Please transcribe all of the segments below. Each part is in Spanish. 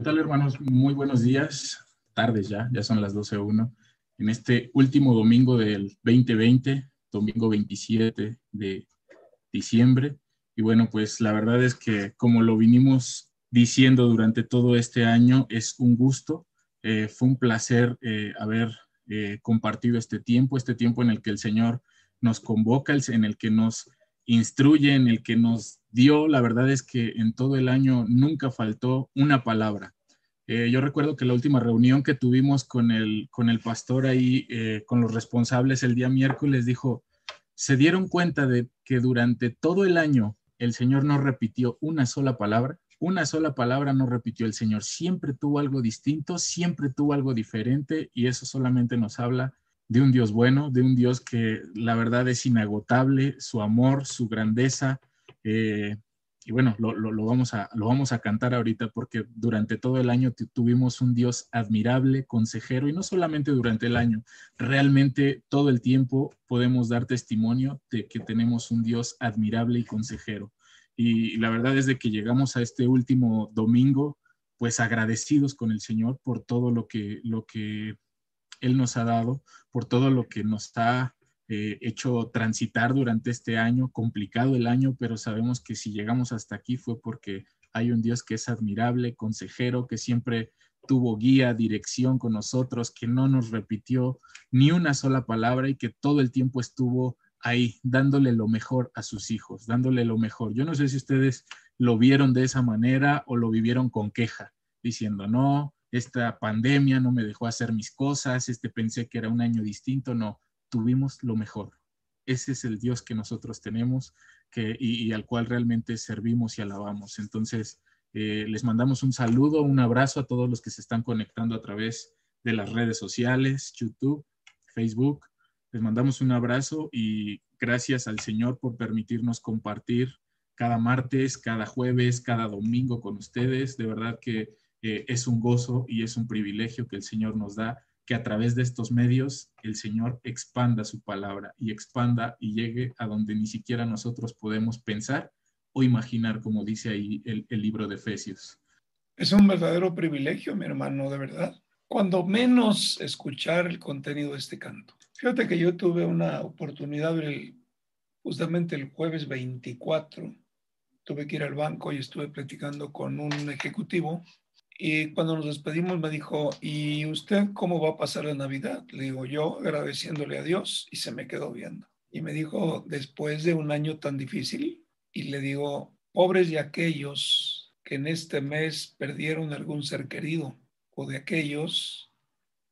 ¿Qué tal, hermanos? Muy buenos días, tardes ya, ya son las 12.01, en este último domingo del 2020, domingo 27 de diciembre. Y bueno, pues la verdad es que como lo vinimos diciendo durante todo este año, es un gusto, eh, fue un placer eh, haber eh, compartido este tiempo, este tiempo en el que el Señor nos convoca, en el que nos instruye, en el que nos dio, la verdad es que en todo el año nunca faltó una palabra. Eh, yo recuerdo que la última reunión que tuvimos con el, con el pastor ahí, eh, con los responsables el día miércoles, dijo, se dieron cuenta de que durante todo el año el Señor no repitió una sola palabra, una sola palabra no repitió el Señor, siempre tuvo algo distinto, siempre tuvo algo diferente y eso solamente nos habla de un Dios bueno, de un Dios que la verdad es inagotable, su amor, su grandeza. Eh, y bueno, lo, vamos a, lo vamos a cantar ahorita porque durante todo el año tuvimos un Dios admirable, consejero, y no solamente durante el año, realmente todo el tiempo podemos dar testimonio de que tenemos un Dios admirable y consejero. Y, la verdad es de que llegamos a este último domingo, pues agradecidos con el Señor por todo lo que, lo que él nos ha dado, por todo lo que nos ha eh, hecho transitar durante este año, complicado el año, pero sabemos que si llegamos hasta aquí fue porque hay un Dios que es admirable, consejero, que siempre tuvo guía, dirección con nosotros, que no nos repitió ni una sola palabra y que todo el tiempo estuvo ahí dándole lo mejor a sus hijos, dándole lo mejor. Yo no sé si ustedes lo vieron de esa manera o lo vivieron con queja, diciendo, no, esta pandemia no me dejó hacer mis cosas, este pensé que era un año distinto, no, tuvimos lo mejor. Ese es el Dios que nosotros tenemos que, y, al cual realmente servimos y alabamos. Entonces, eh, les mandamos un saludo, un abrazo a todos los que se están conectando a través de las redes sociales, YouTube, Facebook. Les mandamos un abrazo y gracias al Señor por permitirnos compartir cada martes, cada jueves, cada domingo con ustedes. De verdad que es un gozo y es un privilegio que el Señor nos da, que a través de estos medios el Señor expanda su palabra y expanda y llegue a donde ni siquiera nosotros podemos pensar o imaginar, como dice ahí el, el libro de Efesios. Es un verdadero privilegio, mi hermano, de verdad. Cuando menos escuchar el contenido de este canto. Fíjate que yo tuve una oportunidad justamente el jueves 24. Tuve que ir al banco y estuve platicando con un ejecutivo y cuando nos despedimos me dijo, ¿y usted cómo va a pasar la Navidad? Le digo yo agradeciéndole a Dios y se me quedó viendo. Y me dijo, después de un año tan difícil, y le digo, pobres de aquellos que en este mes perdieron algún ser querido, o de aquellos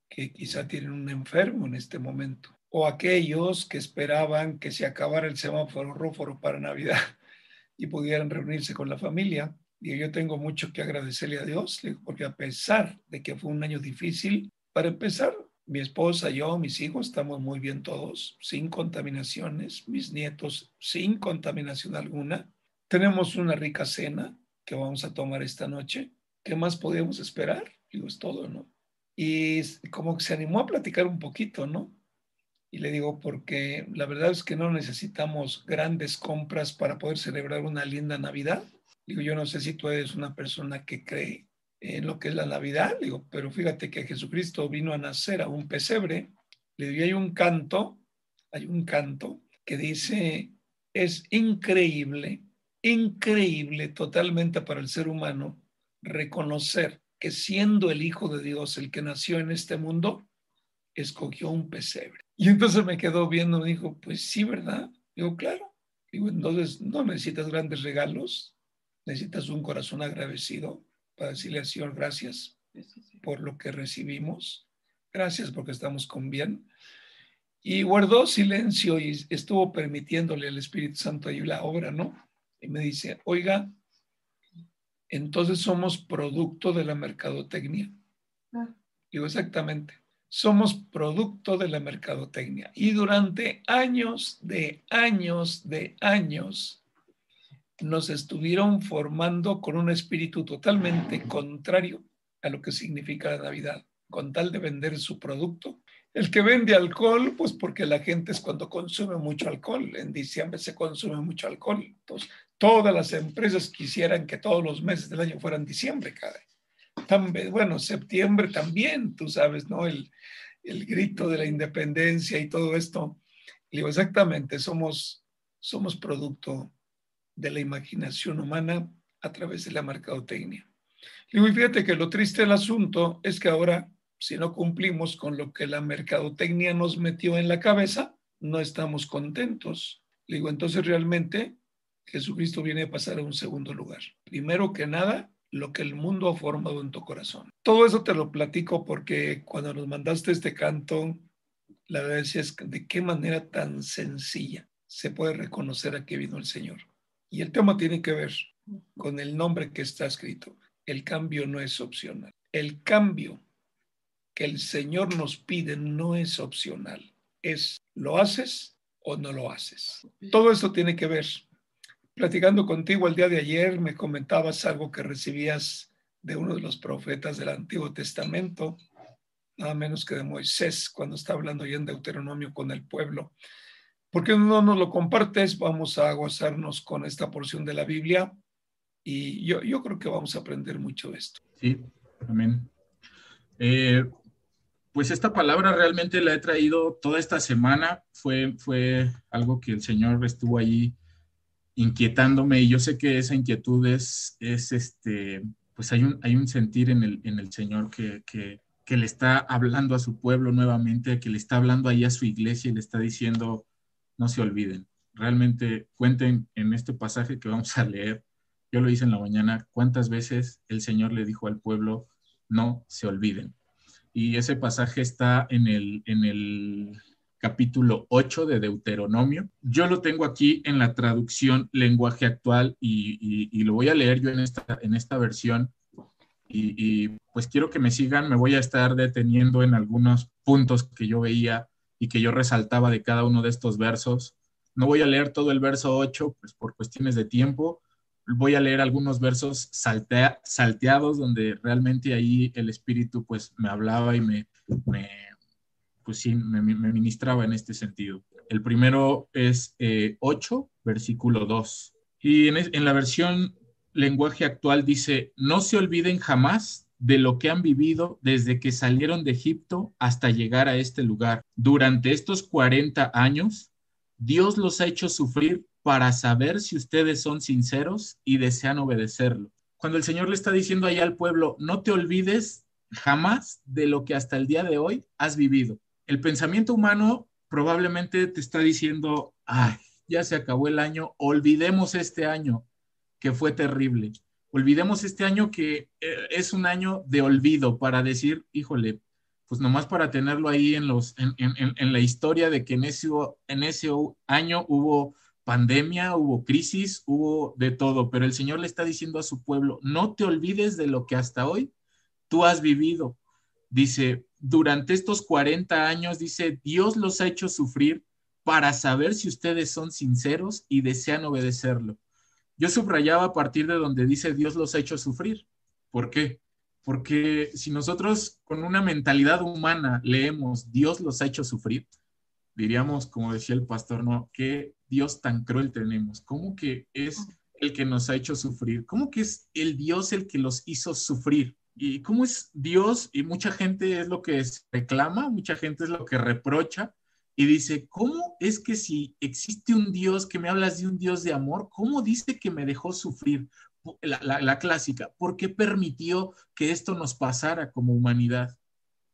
que quizá tienen un enfermo en este momento, o aquellos que esperaban que se acabara el semáforo rojo para Navidad y pudieran reunirse con la familia y yo tengo mucho que agradecerle a Dios, porque a pesar de que fue un año difícil, para empezar, mi esposa, yo, mis hijos, estamos muy bien todos, sin contaminaciones, mis nietos sin contaminación alguna. Tenemos una rica cena que vamos a tomar esta noche. ¿Qué más podíamos esperar? Digo, es todo, ¿no? Y como que se animó a platicar un poquito, ¿no? Y le digo, porque la verdad es que no necesitamos grandes compras para poder celebrar una linda Navidad. Digo, yo no sé si tú eres una persona que cree en lo que es la Navidad, digo, pero fíjate que Jesucristo vino a nacer a un pesebre. Le digo, hay un canto, hay un canto que dice, es increíble, increíble totalmente para el ser humano reconocer que siendo el Hijo de Dios el que nació en este mundo, escogió un pesebre. Y entonces me quedó viendo, me dijo, pues sí, ¿verdad? Digo, claro. Digo, entonces no necesitas grandes regalos, necesitas un corazón agradecido para decirle al Señor gracias por lo que recibimos. Gracias porque estamos con bien. Y guardó silencio y estuvo permitiéndole al Espíritu Santo ahí la obra, ¿no? Y me dice, oiga, entonces somos producto de la mercadotecnia. Ah. Digo, exactamente, somos producto de la mercadotecnia. Y durante años, de años, de años, nos estuvieron formando con un espíritu totalmente contrario a lo que significa la Navidad, con tal de vender su producto. El que vende alcohol, pues porque la gente es cuando consume mucho alcohol. En diciembre se consume mucho alcohol. Entonces, todas las empresas quisieran que todos los meses del año fueran diciembre, cada bueno, septiembre también, tú sabes, ¿no? El, el grito de la independencia y todo esto. digo, exactamente, somos, somos producto de la imaginación humana a través de la mercadotecnia. y fíjate que lo triste del asunto es que ahora, si no cumplimos con lo que la mercadotecnia nos metió en la cabeza, no estamos contentos. digo, entonces realmente Jesucristo viene a pasar a un segundo lugar. Primero que nada, lo que el mundo ha formado en tu corazón. Todo eso te lo platico porque cuando nos mandaste este canto, la verdad es de qué manera tan sencilla se puede reconocer a qué vino el Señor. Y el tema tiene que ver con el nombre que está escrito. El cambio no es opcional. El cambio que el Señor nos pide no es opcional. Es lo haces o no lo haces. Todo esto tiene que ver Platicando contigo el día de ayer, me comentabas algo que recibías de uno de los profetas del Antiguo Testamento, nada menos que de Moisés, cuando está hablando ya en Deuteronomio con el pueblo. ¿Por qué no nos lo compartes? Vamos a gozarnos con esta porción de la Biblia y yo, yo creo que vamos a aprender mucho de esto. Sí, amén. Eh, pues esta palabra realmente la he traído toda esta semana. Fue, fue algo que el Señor estuvo ahí inquietándome y yo sé que esa inquietud es, es este, pues hay un, hay un sentir en el, en el Señor que, que, que, le está hablando a su pueblo nuevamente, que le está hablando ahí a su iglesia y le está diciendo, no se olviden. Realmente cuenten en este pasaje que vamos a leer. Yo lo hice en la mañana, cuántas veces el Señor le dijo al pueblo, no se olviden. Y ese pasaje está en el, en el capítulo 8 de Deuteronomio. Yo lo tengo aquí en la traducción lenguaje actual y, lo voy a leer yo en esta, en esta versión. Y, pues quiero que me sigan, me voy a estar deteniendo en algunos puntos que yo veía y que yo resaltaba de cada uno de estos versos. No voy a leer todo el verso 8, pues por cuestiones de tiempo. Voy a leer algunos versos salteados donde realmente ahí el Espíritu pues me hablaba y me, me pues sí, me, ministraba en este sentido. El primero es 8, eh, versículo 2. Y en, la versión lenguaje actual dice, no se olviden jamás de lo que han vivido desde que salieron de Egipto hasta llegar a este lugar. Durante estos 40 años, Dios los ha hecho sufrir para saber si ustedes son sinceros y desean obedecerlo. Cuando el Señor le está diciendo allá al pueblo, no te olvides jamás de lo que hasta el día de hoy has vivido el pensamiento humano probablemente te está diciendo, ay, ya se acabó el año, olvidemos este año que fue terrible, olvidemos este año que eh, es un año de olvido para decir, híjole, pues nomás para tenerlo ahí en, los, en, la historia de que en ese, en ese año hubo pandemia, hubo crisis, hubo de todo, pero el Señor le está diciendo a su pueblo, no te olvides de lo que hasta hoy tú has vivido. Dice, durante estos 40 años, dice, Dios los ha hecho sufrir para saber si ustedes son sinceros y desean obedecerlo. Yo subrayaba a partir de donde dice Dios los ha hecho sufrir. ¿Por qué? Porque si nosotros con una mentalidad humana leemos Dios los ha hecho sufrir, diríamos, como decía el pastor, no, qué Dios tan cruel tenemos. ¿Cómo que es el que nos ha hecho sufrir? ¿Cómo que es el Dios el que los hizo sufrir? y cómo es Dios, y mucha gente es lo que reclama, mucha gente es lo que reprocha, y dice, ¿cómo es que si existe un Dios que me hablas de un Dios de amor, cómo dice que me dejó sufrir? La, clásica, ¿por qué permitió que esto nos pasara como humanidad?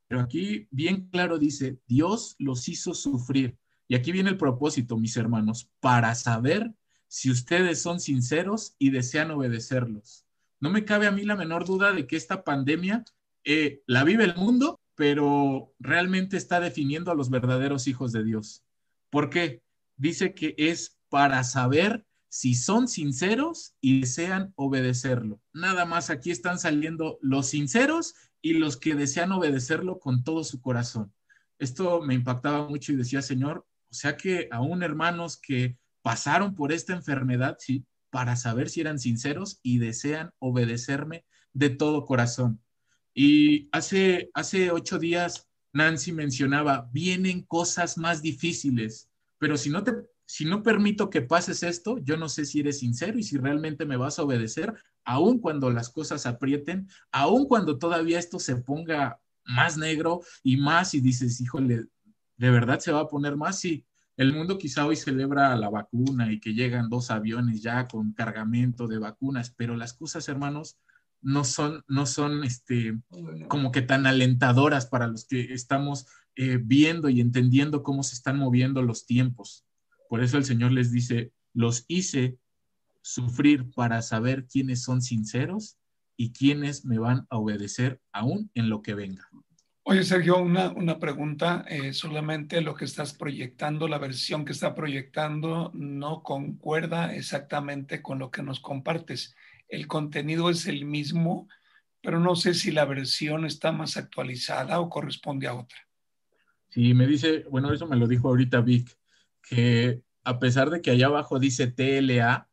Pero aquí bien claro dice, Dios los hizo sufrir. Y aquí viene el propósito, mis hermanos, para saber si ustedes son sinceros y desean obedecerlos no me cabe a mí la menor duda de que esta pandemia eh, la vive el mundo, pero realmente está definiendo a los verdaderos hijos de Dios. ¿Por qué? Dice que es para saber si son sinceros y desean obedecerlo. Nada más aquí están saliendo los sinceros y los que desean obedecerlo con todo su corazón. Esto me impactaba mucho y decía, Señor, o sea que aún hermanos que pasaron por esta enfermedad, sí, para saber si eran sinceros y desean obedecerme de todo corazón. Y hace, hace ocho días Nancy mencionaba, vienen cosas más difíciles, pero si no te si no permito que pases esto, yo no sé si eres sincero y si realmente me vas a obedecer, aun cuando las cosas aprieten, aun cuando todavía esto se ponga más negro y más y dices, híjole, ¿de verdad se va a poner más? Sí, el mundo quizá hoy celebra la vacuna y que llegan dos aviones ya con cargamento de vacunas, pero las cosas, hermanos, no son, no son este, como que tan alentadoras para los que estamos eh, viendo y entendiendo cómo se están moviendo los tiempos. Por eso el Señor les dice, los hice sufrir para saber quiénes son sinceros y quiénes me van a obedecer aún en lo que venga. Oye, Sergio, una, una pregunta. Eh, solamente lo que estás proyectando, la versión que está proyectando, no concuerda exactamente con lo que nos compartes. El contenido es el mismo, pero no sé si la versión está más actualizada o corresponde a otra. Sí, me dice, bueno, eso me lo dijo ahorita Vic, que a pesar de que allá abajo dice TLA,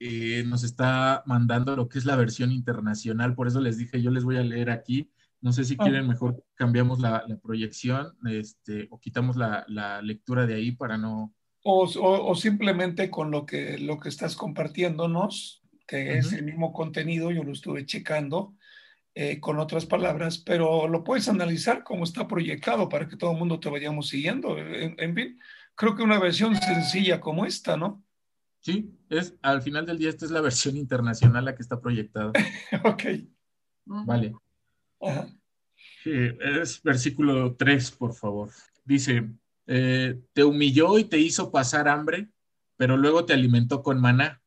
eh, nos está mandando lo que es la versión internacional. Por eso les dije, yo les voy a leer aquí. No sé si ah. quieren, mejor cambiamos la, proyección este, o quitamos la, lectura de ahí para no... O, simplemente con lo que, lo que estás compartiéndonos, que es el mismo contenido, yo lo estuve checando eh, con otras palabras, pero lo puedes analizar como está proyectado para que todo el mundo te vayamos siguiendo. en fin, creo que una versión sencilla como esta, ¿no? Sí, es al final del día esta es la versión internacional la que está proyectada. ok. Vale. Sí, es versículo 3, por favor. Dice, eh, te humilló y te hizo pasar hambre, pero luego te alimentó con maná,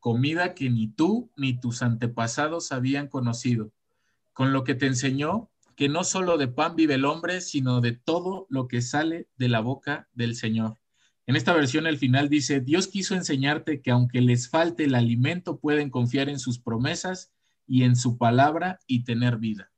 comida que ni tú ni tus antepasados habían conocido, con lo que te enseñó que no solo de pan vive el hombre, sino de todo lo que sale de la boca del Señor. En esta versión el final dice, Dios quiso enseñarte que aunque les falte el alimento, pueden confiar en sus promesas y en su palabra y tener vida.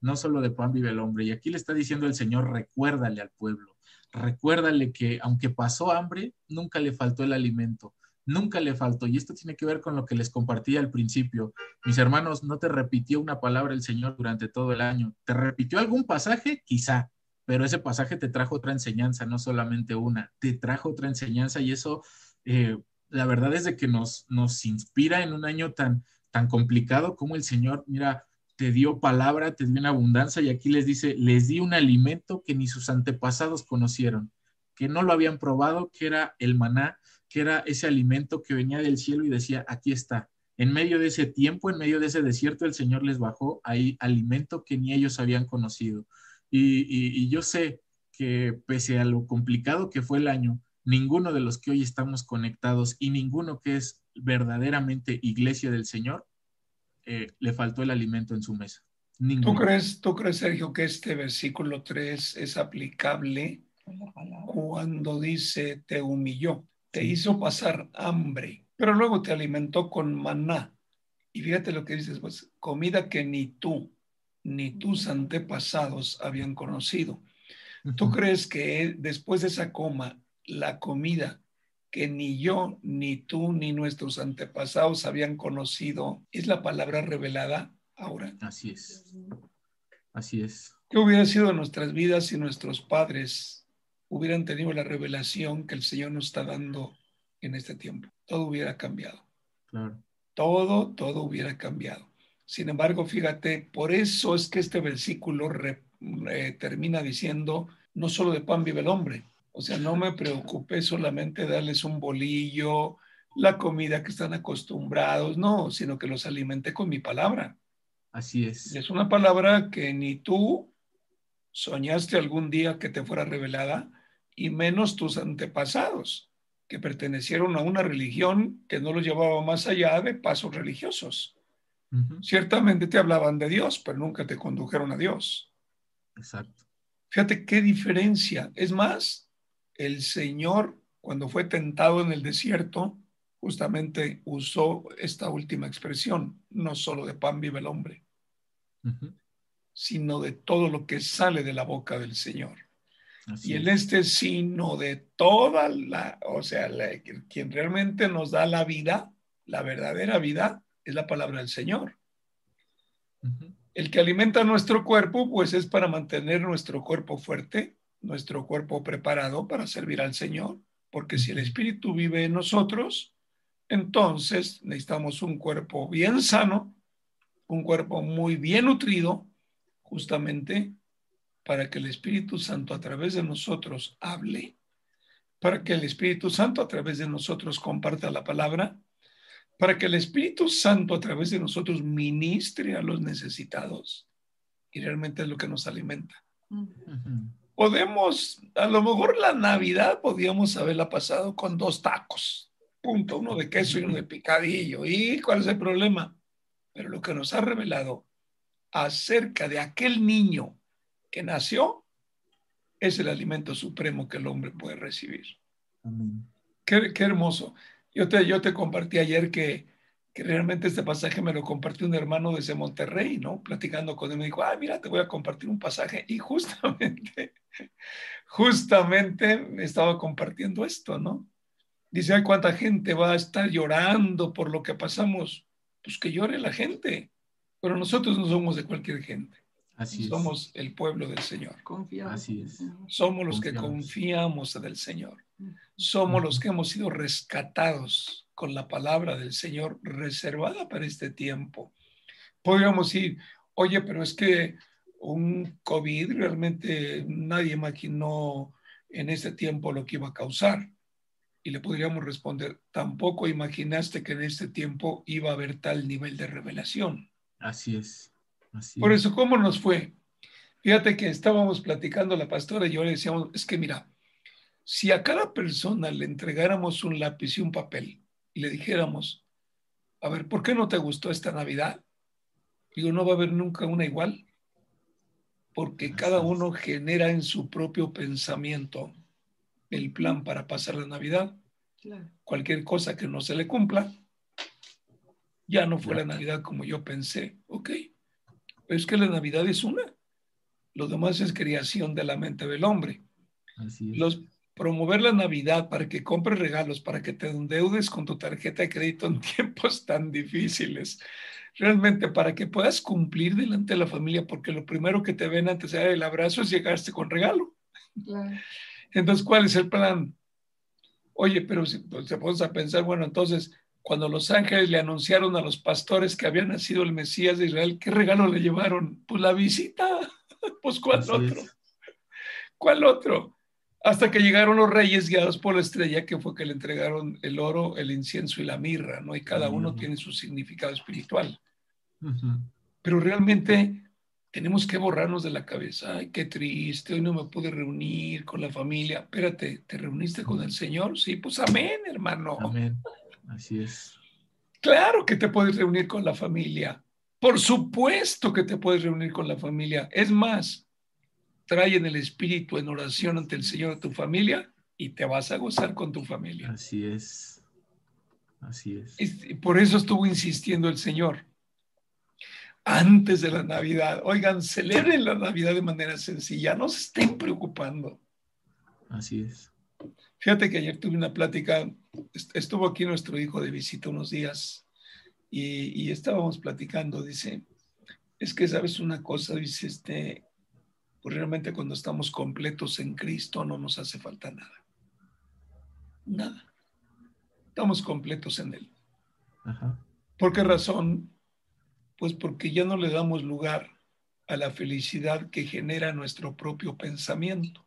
No solo de pan vive el hombre. Y aquí le está diciendo el Señor, recuérdale al pueblo, recuérdale que aunque pasó hambre, nunca le faltó el alimento, nunca le faltó. Y esto tiene que ver con lo que les compartí al principio. Mis hermanos, no te repitió una palabra el Señor durante todo el año. ¿Te repitió algún pasaje? Quizá, pero ese pasaje te trajo otra enseñanza, no solamente una, te trajo otra enseñanza y eso, eh, la verdad es de que nos, nos inspira en un año tan, tan complicado como el Señor, mira, te dio palabra, te dio una abundancia y aquí les dice, les di un alimento que ni sus antepasados conocieron, que no lo habían probado, que era el maná, que era ese alimento que venía del cielo y decía, aquí está. En medio de ese tiempo, en medio de ese desierto, el Señor les bajó ahí alimento que ni ellos habían conocido. Y, yo sé que pese a lo complicado que fue el año, ninguno de los que hoy estamos conectados y ninguno que es verdaderamente iglesia del Señor, eh, le faltó el alimento en su mesa. ¿Tú crees, ¿Tú crees, Sergio, que este versículo 3 es aplicable cuando dice te humilló, te hizo pasar hambre, pero luego te alimentó con maná? Y fíjate lo que dices, pues comida que ni tú ni tus antepasados habían conocido. ¿Tú crees que después de esa coma, la comida que ni yo, ni tú, ni nuestros antepasados habían conocido, es la palabra revelada ahora? Así es. Así es. ¿Qué hubiera sido nuestras vidas si nuestros padres hubieran tenido la revelación que el Señor nos está dando en este tiempo? Todo hubiera cambiado. Claro. Todo, todo hubiera cambiado. Sin embargo, fíjate, por eso es que este versículo termina diciendo, no solo de pan vive el hombre. O sea, no me preocupé solamente darles un bolillo, la comida que están acostumbrados, no, sino que los alimenté con mi palabra. Así es. Es una palabra que ni tú soñaste algún día que te fuera revelada, y menos tus antepasados, que pertenecieron a una religión que no los llevaba más allá de pasos religiosos. Ciertamente te hablaban de Dios, pero nunca te condujeron a Dios. Exacto. Fíjate qué diferencia. Es más, el Señor, cuando fue tentado en el desierto, justamente usó esta última expresión, no solo de pan vive el hombre, sino de todo lo que sale de la boca del Señor. Y en este sino de toda la, o sea, quien realmente nos da la vida, la verdadera vida, es la palabra del Señor. El que alimenta nuestro cuerpo, pues es para mantener nuestro cuerpo fuerte, nuestro cuerpo preparado para servir al Señor, porque si el Espíritu vive en nosotros, entonces necesitamos un cuerpo bien sano, un cuerpo muy bien nutrido, justamente para que el Espíritu Santo a través de nosotros hable, para que el Espíritu Santo a través de nosotros comparta la palabra, para que el Espíritu Santo a través de nosotros ministre a los necesitados. Y realmente es lo que nos alimenta. Podemos, a lo mejor la Navidad podíamos haberla pasado con dos tacos, punto, uno de queso y uno de picadillo. ¿Y cuál es el problema? Pero lo que nos ha revelado acerca de aquel niño que nació es el alimento supremo que el hombre puede recibir. Qué, qué, hermoso. Yo te, yo te compartí ayer que, que, realmente este pasaje me lo compartió un hermano desde Monterrey, ¿no? Platicando con él, me dijo, ah, mira, te voy a compartir un pasaje. Y justamente, justamente me estaba compartiendo esto, ¿no? Dice, ay, cuánta gente va a estar llorando por lo que pasamos. Pues que llore la gente, pero nosotros no somos de cualquier gente. Así somos el pueblo del Señor. Confiamos. Así es. Somos los que confiamos en el Señor. Somos los que hemos sido rescatados con la palabra del Señor reservada para este tiempo. Podríamos decir, oye, pero es que un COVID realmente nadie imaginó en este tiempo lo que iba a causar. Y le podríamos responder, tampoco imaginaste que en este tiempo iba a haber tal nivel de revelación. Así es. Así Por eso, ¿cómo nos fue? Fíjate que estábamos platicando la pastora y yo le decíamos, es que mira, si a cada persona le entregáramos un lápiz y un papel y le dijéramos, a ver, ¿por qué no te gustó esta Navidad? Digo, no va a haber nunca una igual, porque cada uno genera en su propio pensamiento el plan para pasar la Navidad. Cualquier cosa que no se le cumpla, ya no fue la Navidad como yo pensé, ok. Pero es que la Navidad es una. Lo demás es creación de la mente del hombre. Los, promover la Navidad para que compres regalos, para que te endeudes con tu tarjeta de crédito en tiempos tan difíciles, realmente para que puedas cumplir delante de la familia, porque lo primero que te ven antes de dar el abrazo es llegarte con regalo. Entonces, ¿cuál es el plan? Oye, pero si pues, te pones a pensar, bueno, entonces, cuando los ángeles le anunciaron a los pastores que había nacido el Mesías de Israel, ¿qué regalo le llevaron? Pues la visita. Pues ¿cuál otro? ¿Cuál otro? hasta que llegaron los reyes guiados por la estrella, que fue que le entregaron el oro, el incienso y la mirra, ¿no? Y cada uno tiene su significado espiritual. Pero realmente tenemos que borrarnos de la cabeza. Ay, qué triste, hoy no me pude reunir con la familia. Espérate, ¿te reuniste con el Señor? Sí, pues amén, hermano. Amén. Así es. Claro que te puedes reunir con la familia. Por supuesto que te puedes reunir con la familia. Es más, trae en el espíritu en oración ante el Señor a tu familia y te vas a gozar con tu familia. Así es. Así es. Y por eso estuvo insistiendo el Señor. Antes de la Navidad, oigan, celebren la Navidad de manera sencilla, no se estén preocupando. Así es. Fíjate que ayer tuve una plática, estuvo aquí nuestro hijo de visita unos días y, y estábamos platicando, dice, es que sabes una cosa, dice, este, pues realmente cuando estamos completos en Cristo no nos hace falta nada. Nada. Estamos completos en Él. ¿Por qué razón? Pues porque ya no le damos lugar a la felicidad que genera nuestro propio pensamiento,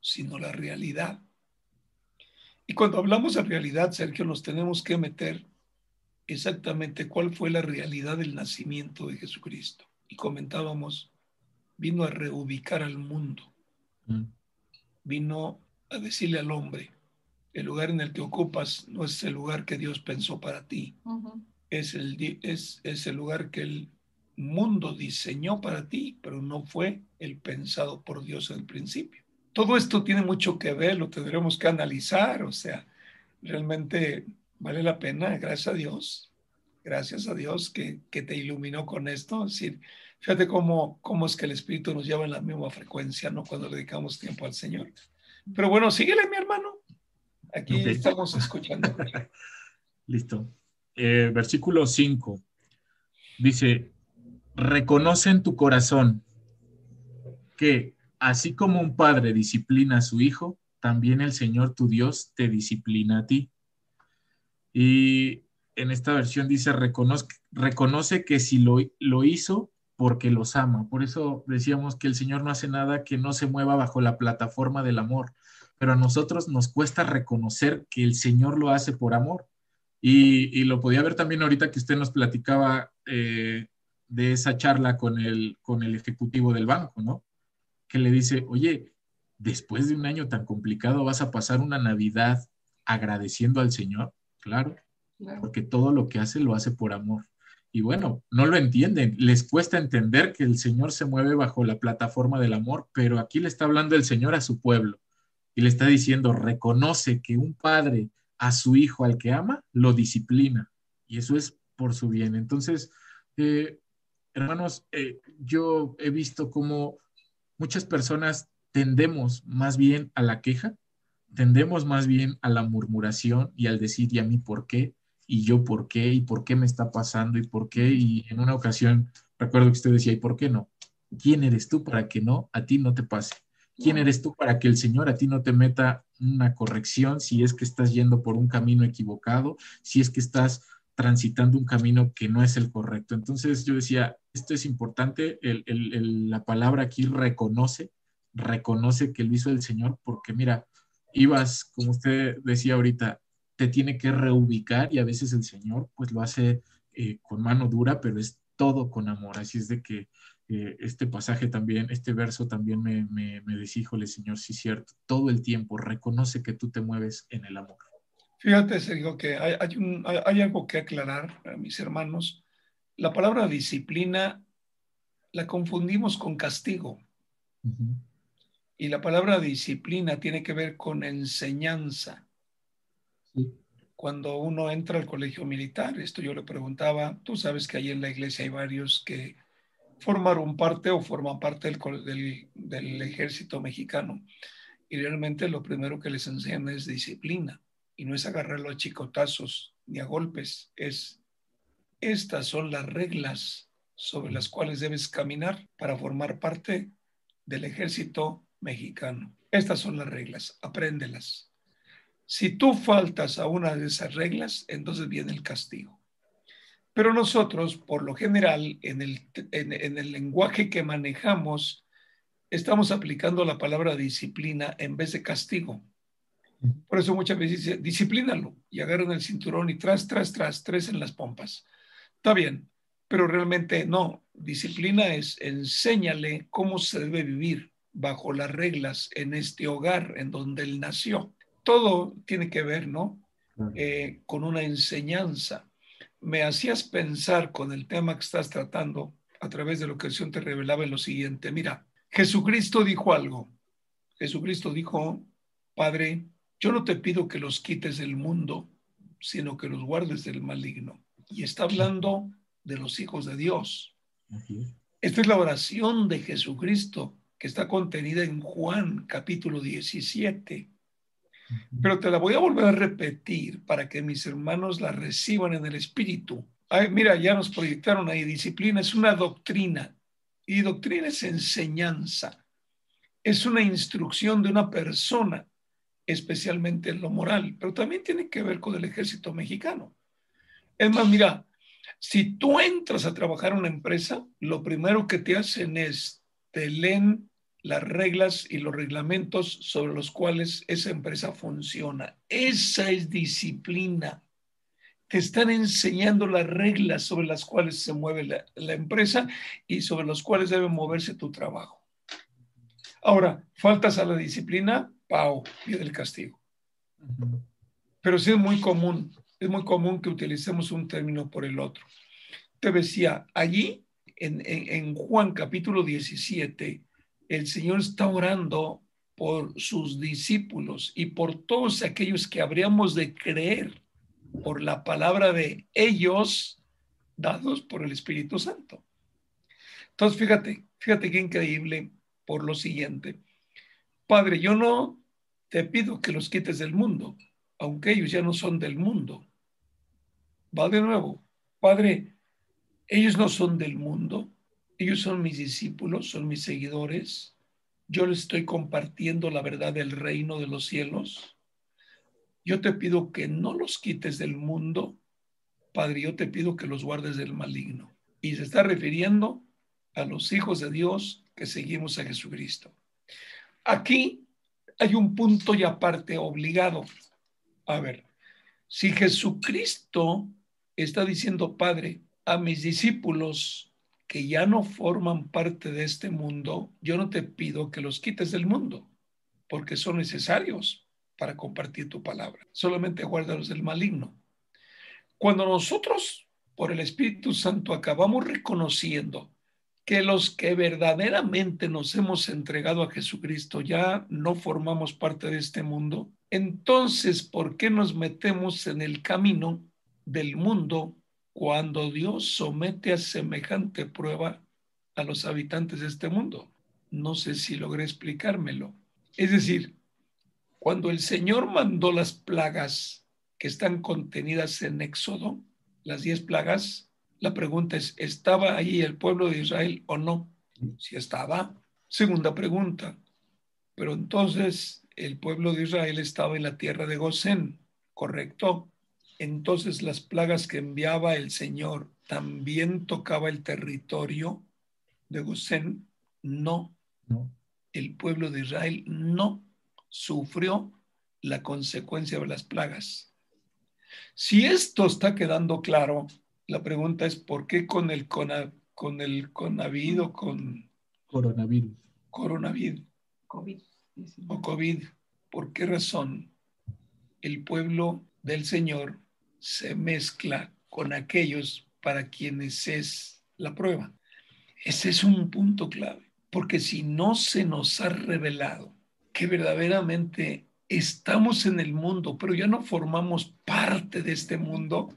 sino la realidad. Y cuando hablamos de realidad, Sergio, nos tenemos que meter exactamente cuál fue la realidad del nacimiento de Jesucristo. Y comentábamos vino a reubicar al mundo. Mm. Vino a decirle al hombre, el lugar en el que ocupas no es el lugar que Dios pensó para ti, es, el, es, es el lugar que el mundo diseñó para ti, pero no fue el pensado por Dios en el principio. Todo esto tiene mucho que ver, lo tendremos que analizar, o sea, realmente vale la pena, gracias a Dios, gracias a Dios que, que te iluminó con esto, es decir, Fíjate cómo, cómo es que el Espíritu nos lleva en la misma frecuencia, ¿no? Cuando le dedicamos tiempo al Señor. Pero bueno, síguele, mi hermano. Aquí estamos escuchando. Listo. Eh, versículo 5. Dice, reconoce en tu corazón que así como un padre disciplina a su hijo, también el Señor tu Dios te disciplina a ti. Y en esta versión dice, reconoce, que si lo, lo hizo porque los ama. Por eso decíamos que el Señor no hace nada que no se mueva bajo la plataforma del amor, pero a nosotros nos cuesta reconocer que el Señor lo hace por amor. Y, lo podía ver también ahorita que usted nos platicaba eh, de esa charla con el, con el ejecutivo del banco, ¿no? Que le dice, oye, después de un año tan complicado vas a pasar una Navidad agradeciendo al Señor, claro, porque todo lo que hace lo hace por amor. Y bueno, no lo entienden, les cuesta entender que el Señor se mueve bajo la plataforma del amor, pero aquí le está hablando el Señor a su pueblo y le está diciendo, reconoce que un padre a su hijo al que ama, lo disciplina y eso es por su bien. Entonces, eh, hermanos, eh, yo he visto cómo muchas personas tendemos más bien a la queja, tendemos más bien a la murmuración y al decir, ¿y a mí por qué? ¿Y yo por qué? ¿Y por qué me está pasando? ¿Y por qué? Y en una ocasión, recuerdo que usted decía, ¿y por qué no? ¿Quién eres tú para que no, a ti no te pase? ¿Quién eres tú para que el Señor a ti no te meta una corrección si es que estás yendo por un camino equivocado, si es que estás transitando un camino que no es el correcto? Entonces yo decía, esto es importante, la palabra aquí reconoce, reconoce que lo hizo el Señor, porque mira, ibas, como usted decía ahorita, te tiene que reubicar y a veces el Señor pues lo hace eh, con mano dura, pero es todo con amor. Así es de que eh, este pasaje también, este verso también me, me, me Señor, sí cierto, todo el tiempo reconoce que tú te mueves en el amor. Fíjate, Sergio, que hay, hay, un, hay algo que aclarar, a mis hermanos. La palabra disciplina la confundimos con castigo. Y la palabra disciplina tiene que ver con enseñanza. Cuando uno entra al colegio militar, esto yo le preguntaba, tú sabes que ahí en la iglesia hay varios que formaron parte o forman parte del, del ejército mexicano. Y realmente lo primero que les enseñan es disciplina. Y no es agarrarlo a chicotazos ni a golpes, es estas son las reglas sobre las cuales debes caminar para formar parte del ejército mexicano. Estas son las reglas, apréndelas. Si tú faltas a una de esas reglas, entonces viene el castigo. Pero nosotros, por lo general, en el, en, el lenguaje que manejamos, estamos aplicando la palabra disciplina en vez de castigo. Por eso muchas veces dice, disciplínalo y agarran el cinturón y tras, tras, tras, tres en las pompas. Está bien, pero realmente no. Disciplina es enséñale cómo se debe vivir bajo las reglas en este hogar en donde él nació. Todo tiene que ver, ¿no? Eh, con una enseñanza. Me hacías pensar con el tema que estás tratando a través de lo que el Señor te revelaba en lo siguiente. Mira, Jesucristo dijo algo. Jesucristo dijo, Padre, yo no te pido que los quites del mundo, sino que los guardes del maligno y está hablando de los hijos de Dios. Esta es la oración de Jesucristo que está contenida en Juan capítulo 17. Pero te la voy a volver a repetir para que mis hermanos la reciban en el espíritu. Ay, mira, ya nos proyectaron ahí, disciplina es una doctrina y doctrina es enseñanza. Es una instrucción de una persona, especialmente en lo moral, pero también tiene que ver con el ejército mexicano. Es más, mira, si tú entras a trabajar en una empresa, lo primero que te hacen es te leen las reglas y los reglamentos sobre los cuales esa empresa funciona. Esa es disciplina. Te están enseñando las reglas sobre las cuales se mueve la, empresa y sobre las cuales debe moverse tu trabajo. Ahora, faltas a la disciplina, pao, pide el castigo. Pero sí es muy común es muy común que utilicemos un término por el otro. Te decía, allí en, Juan capítulo 17, el Señor está orando por sus discípulos y por todos aquellos que habríamos de creer por la palabra de ellos dados por el Espíritu Santo. Entonces, fíjate, fíjate qué increíble por lo siguiente. Padre, yo no te pido que los quites del mundo, aunque ellos ya no son del mundo, va de nuevo, Padre, ellos no son del mundo, ellos son mis discípulos, son mis seguidores, yo les estoy compartiendo la verdad del reino de los cielos. Yo te pido que no los quites del mundo, Padre, yo te pido que los guardes del maligno. Y se está refiriendo a los hijos de Dios que seguimos a Jesucristo. Aquí hay un punto y aparte obligado. A ver, si Jesucristo está diciendo, Padre, a mis discípulos que ya no forman parte de este mundo, yo no te pido que los quites del mundo, porque son necesarios para compartir tu palabra. Solamente guárdalos del maligno. Cuando nosotros, por el Espíritu Santo, acabamos reconociendo que los que verdaderamente nos hemos entregado a Jesucristo ya no formamos parte de este mundo, entonces, ¿por qué nos metemos en el camino del mundo cuando Dios somete a semejante prueba a los habitantes de este mundo. No sé si logré explicármelo. Es decir, cuando el Señor mandó las plagas que están contenidas en Éxodo, las diez plagas, la pregunta es, ¿estaba ahí el pueblo de Israel o no? Si estaba. Segunda pregunta, pero entonces el pueblo de Israel estaba en la tierra de Gosén, ¿correcto? entonces las plagas que enviaba el Señor también tocaba el territorio de Gosén? No. El pueblo de Israel no sufrió la consecuencia de las plagas. Si esto está quedando claro, la pregunta es ¿por qué con el con el conavid o con coronavirus? Coronavirus. COVID. O COVID. ¿Por qué razón el pueblo del Señor se mezcla con aquellos para quienes es la prueba. Ese es un punto clave, porque si no se nos ha revelado que verdaderamente estamos en el mundo, pero ya no formamos parte de este mundo,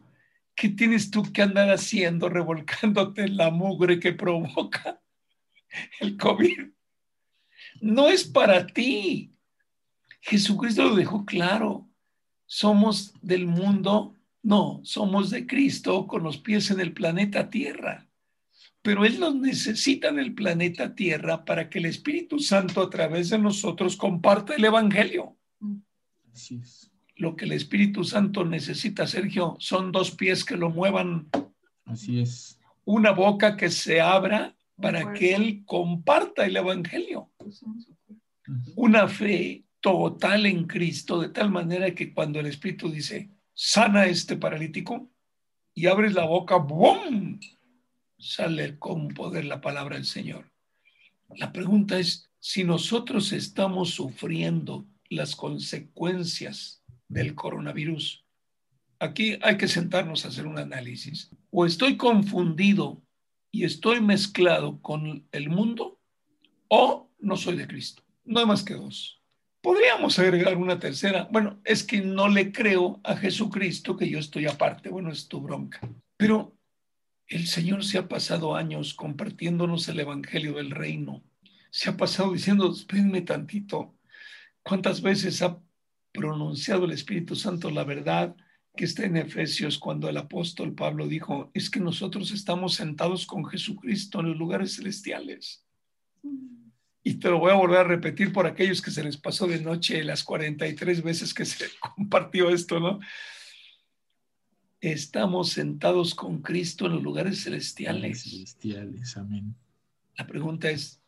¿qué tienes tú que andar haciendo revolcándote en la mugre que provoca el COVID? No es para ti. Jesucristo lo dejó claro. Somos del mundo, no, somos de Cristo con los pies en el planeta Tierra. Pero Él nos necesita en el planeta Tierra para que el Espíritu Santo a través de nosotros comparta el Evangelio. Así es. Lo que el Espíritu Santo necesita, Sergio, son dos pies que lo muevan. Así es. Una boca que se abra para que Él comparta el Evangelio. Una fe total en Cristo, de tal manera que cuando el Espíritu dice, sana este paralítico y abres la boca, ¡bum! Sale con poder la palabra del Señor. La pregunta es si nosotros estamos sufriendo las consecuencias del coronavirus. Aquí hay que sentarnos a hacer un análisis. O estoy confundido y estoy mezclado con el mundo o no soy de Cristo. No hay más que dos. Podríamos agregar una tercera. Bueno, es que no le creo a Jesucristo que yo estoy aparte. Bueno, es tu bronca. Pero el Señor se ha pasado años compartiéndonos el Evangelio del Reino. Se ha pasado diciendo, espérenme tantito. ¿Cuántas veces ha pronunciado el Espíritu Santo la verdad que está en Efesios cuando el apóstol Pablo dijo, es que nosotros estamos sentados con Jesucristo en los lugares celestiales? y te lo voy a volver a repetir por aquellos que se les pasó de noche las 43 veces que se compartió esto, ¿no? Estamos sentados con Cristo en los lugares celestiales. Celestiales, amén. La pregunta es,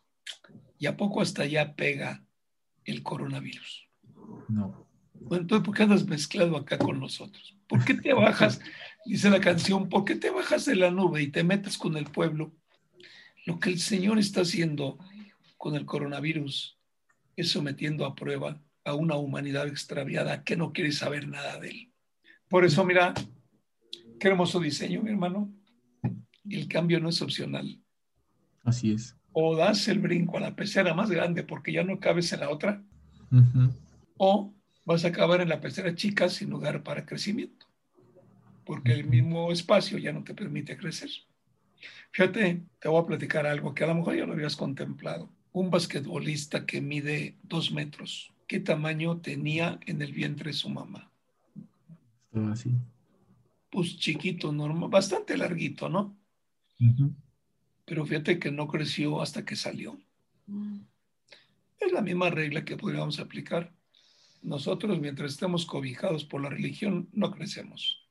¿y a poco hasta allá pega el coronavirus? No. Bueno, entonces, ¿por qué andas mezclado acá con nosotros? ¿Por qué te bajas, dice la canción, ¿por qué te bajas de la nube y te metes con el pueblo? Lo que el Señor está haciendo con el coronavirus es sometiendo a prueba a una humanidad extraviada que no quiere saber nada de él. Por eso, mira, qué hermoso diseño, mi hermano. El cambio no es opcional. Así es. O das el brinco a la pecera más grande porque ya no cabes en la otra, o vas a acabar en la pecera chica sin lugar para crecimiento, porque el mismo espacio ya no te permite crecer. Fíjate, te voy a platicar algo que a lo mejor ya lo habías contemplado un basquetbolista que mide dos metros. ¿Qué tamaño tenía en el vientre su mamá? Estaba así. Pues chiquito, normal, bastante larguito, ¿no? Pero fíjate que no creció hasta que salió. Es la misma regla que podríamos aplicar. Nosotros, mientras estemos cobijados por la religión, no crecemos.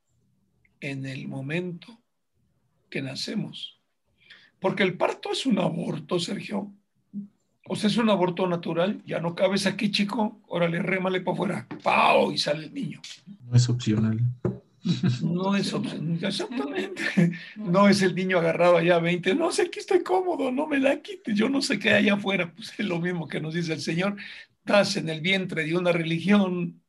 En el momento que nacemos. Porque el parto es un aborto, Sergio. O sea, es un aborto natural. Ya no cabes aquí, chico. Órale, rémale para afuera. ¡Pau! Y sale el niño. No es opcional. No es opcional. Exactamente. No es el niño agarrado allá a 20. No sé, aquí estoy cómodo. No me la quites. Yo no sé qué hay allá afuera. Pues es lo mismo que nos dice el Señor. Estás en el vientre de una religión.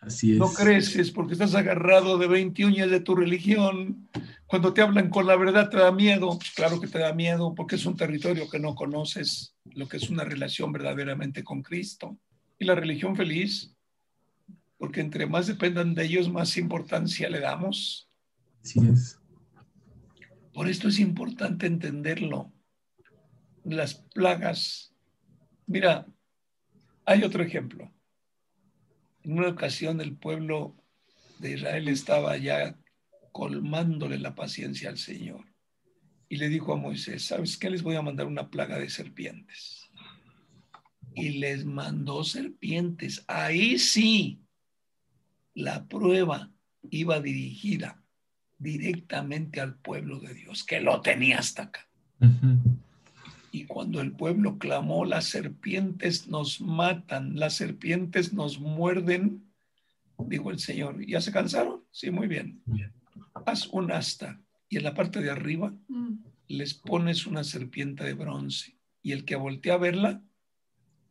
Así es. No creces porque estás agarrado de 20 uñas de tu religión. Cuando te hablan con la verdad te da miedo. Claro que te da miedo porque es un territorio que no conoces, lo que es una relación verdaderamente con Cristo. Y la religión feliz, porque entre más dependan de ellos, más importancia le damos. Así es. Por esto es importante entenderlo. Las plagas. Mira, hay otro ejemplo. En una ocasión el pueblo de Israel estaba ya colmándole la paciencia al Señor. Y le dijo a Moisés, ¿sabes qué? Les voy a mandar una plaga de serpientes. Y les mandó serpientes. Ahí sí, la prueba iba dirigida directamente al pueblo de Dios, que lo tenía hasta acá. Y cuando el pueblo clamó, las serpientes nos matan, las serpientes nos muerden, dijo el Señor. ¿Ya se cansaron? Sí, muy bien. Haz un asta y en la parte de arriba les pones una serpiente de bronce y el que voltea a verla,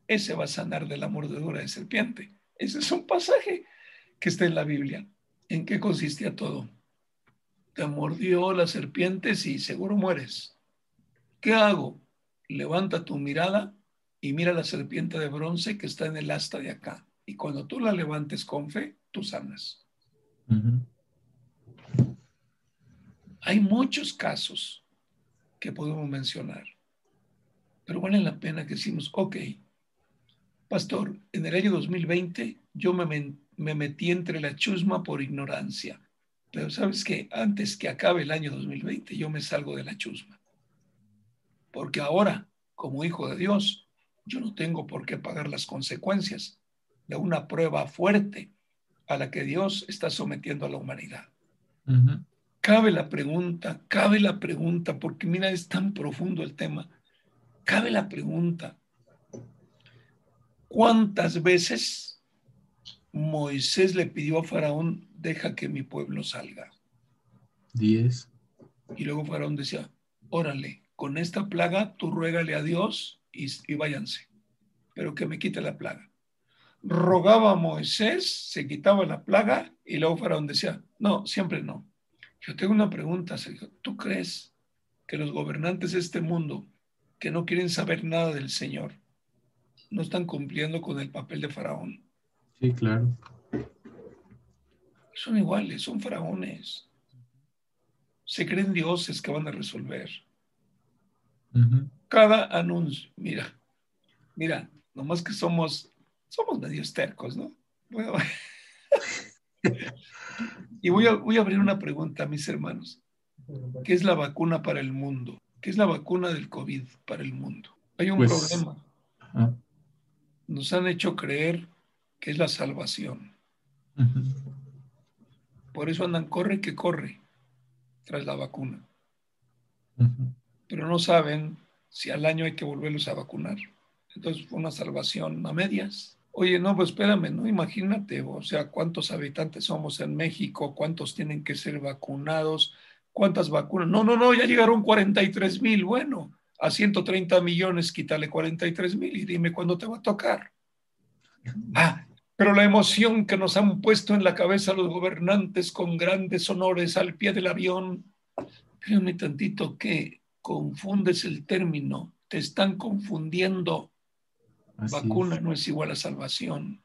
ese va a sanar de la mordedura de serpiente. Ese es un pasaje que está en la Biblia. ¿En qué consistía todo? Te mordió la serpiente y seguro mueres. ¿Qué hago? Levanta tu mirada y mira la serpiente de bronce que está en el asta de acá. Y cuando tú la levantes con fe, tú sanas. Hay muchos casos que podemos mencionar, pero vale la pena que decimos, ok, pastor, en el año 2020 yo me, me metí entre la chusma por ignorancia, pero sabes que antes que acabe el año 2020 yo me salgo de la chusma porque ahora, como hijo de Dios, yo no tengo por qué pagar las consecuencias de una prueba fuerte a la que Dios está sometiendo a la humanidad. Cabe la pregunta, cabe la pregunta, porque mira, es tan profundo el tema. Cabe la pregunta, ¿cuántas veces Moisés le pidió a Faraón, deja que mi pueblo salga? Diez. Y luego Faraón decía, órale, con esta plaga tú ruégale a Dios y, váyanse, pero que me quite la plaga. Rogaba a Moisés, se quitaba la plaga y luego Faraón decía, no, siempre no. Yo tengo una pregunta, Sergio. ¿Tú crees que los gobernantes de este mundo que no quieren saber nada del Señor no están cumpliendo con el papel de Faraón? Sí, claro. Son iguales, son faraones. Se creen dioses que van a resolver. Cada anuncio, mira, mira, nomás que somos, somos medios tercos, ¿no? y voy a, voy a abrir una pregunta a mis hermanos. ¿Qué es la vacuna para el mundo? ¿Qué es la vacuna del COVID para el mundo? Hay un pues, problema. Nos han hecho creer que es la salvación. Por eso andan, corre que corre tras la vacuna pero no saben si al año hay que volverlos a vacunar. Entonces fue una salvación a medias. Oye, no, pues espérame, ¿no? Imagínate, o sea, cuántos habitantes somos en México, cuántos tienen que ser vacunados, cuántas vacunas. No, no, no, ya llegaron 43 mil. Bueno, a 130 millones, quítale 43 mil y dime cuándo te va a tocar. Ah, pero la emoción que nos han puesto en la cabeza los gobernantes con grandes honores al pie del avión. Espérame tantito, que confundes el término, te están confundiendo. Vacuna no es igual a salvación.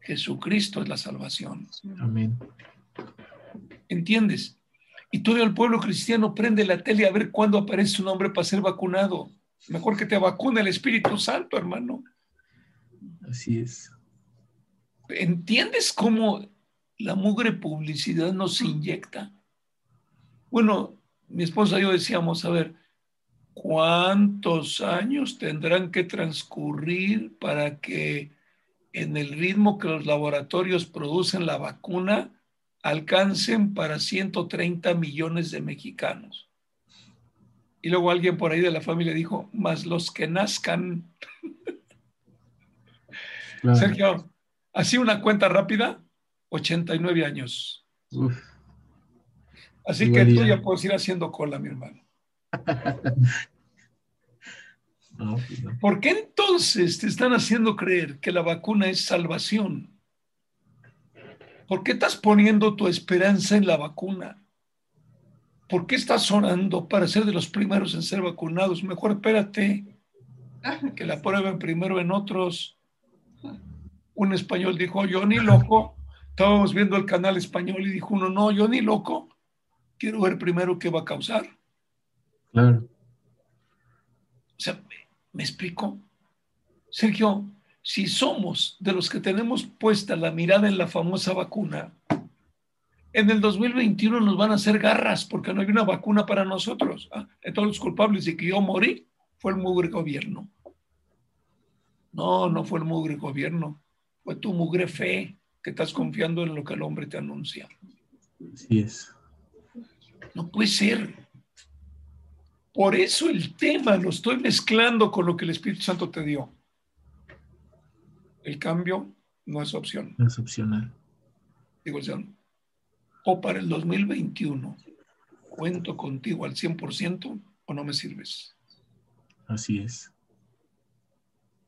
Jesucristo es la salvación. Amén. ¿Entiendes? Y todo el pueblo cristiano prende la tele a ver cuándo aparece un hombre para ser vacunado. Mejor que te vacune el Espíritu Santo, hermano. Así es. ¿Entiendes cómo la mugre publicidad nos inyecta? Bueno, mi esposa y yo decíamos, a ver, ¿Cuántos años tendrán que transcurrir para que en el ritmo que los laboratorios producen la vacuna alcancen para 130 millones de mexicanos? Y luego alguien por ahí de la familia dijo, más los que nazcan. Sergio, así una cuenta rápida, 89 años. Así que tú ya puedes ir haciendo cola, mi hermano. Pues ¿Por qué entonces te están haciendo creer que la vacuna es salvación? ¿Por qué estás poniendo tu esperanza en la vacuna? ¿Por qué estás orando para ser de los primeros en ser vacunados? Mejor espérate que la prueben primero en otros. Un español dijo, yo ni loco. Estábamos viendo el canal español y dijo uno, no, yo ni loco. Quiero ver primero qué va a causar. Claro. O sea, ¿me, explico? Sergio, si somos de los que tenemos puesta la mirada en la famosa vacuna, en el 2021 nos van a hacer garras porque no hay una vacuna para nosotros. Ah, todos los culpables de que yo morí fue el mugre gobierno. No, no fue el mugre gobierno, fue tu mugre fe que estás confiando en lo que el hombre te anuncia. Así es. No puede ser. Por eso el tema lo estoy mezclando con lo que el Espíritu Santo te dio. El cambio no es opción. No es opcional. Digo, o para el 2021, ¿cuento contigo al 100% o no me sirves? Así es.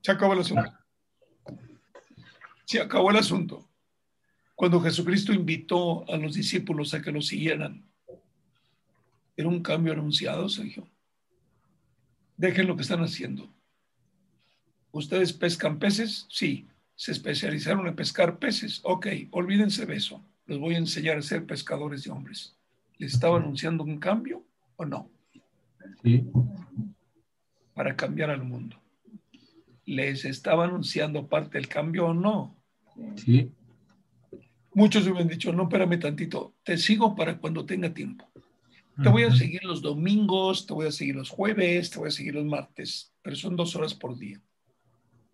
Se acabó el asunto. Se acabó el asunto. Cuando Jesucristo invitó a los discípulos a que lo siguieran, era un cambio anunciado, Sergio. Dejen lo que están haciendo. ¿Ustedes pescan peces? Sí. ¿Se especializaron en pescar peces? Ok, olvídense de eso. Les voy a enseñar a ser pescadores de hombres. ¿Les estaba anunciando un cambio o no? Sí. Para cambiar al mundo. ¿Les estaba anunciando parte del cambio o no? Sí. Muchos me han dicho, no, espérame tantito, te sigo para cuando tenga tiempo. Te voy a seguir los domingos, te voy a seguir los jueves, te voy a seguir los martes, pero son dos horas por día.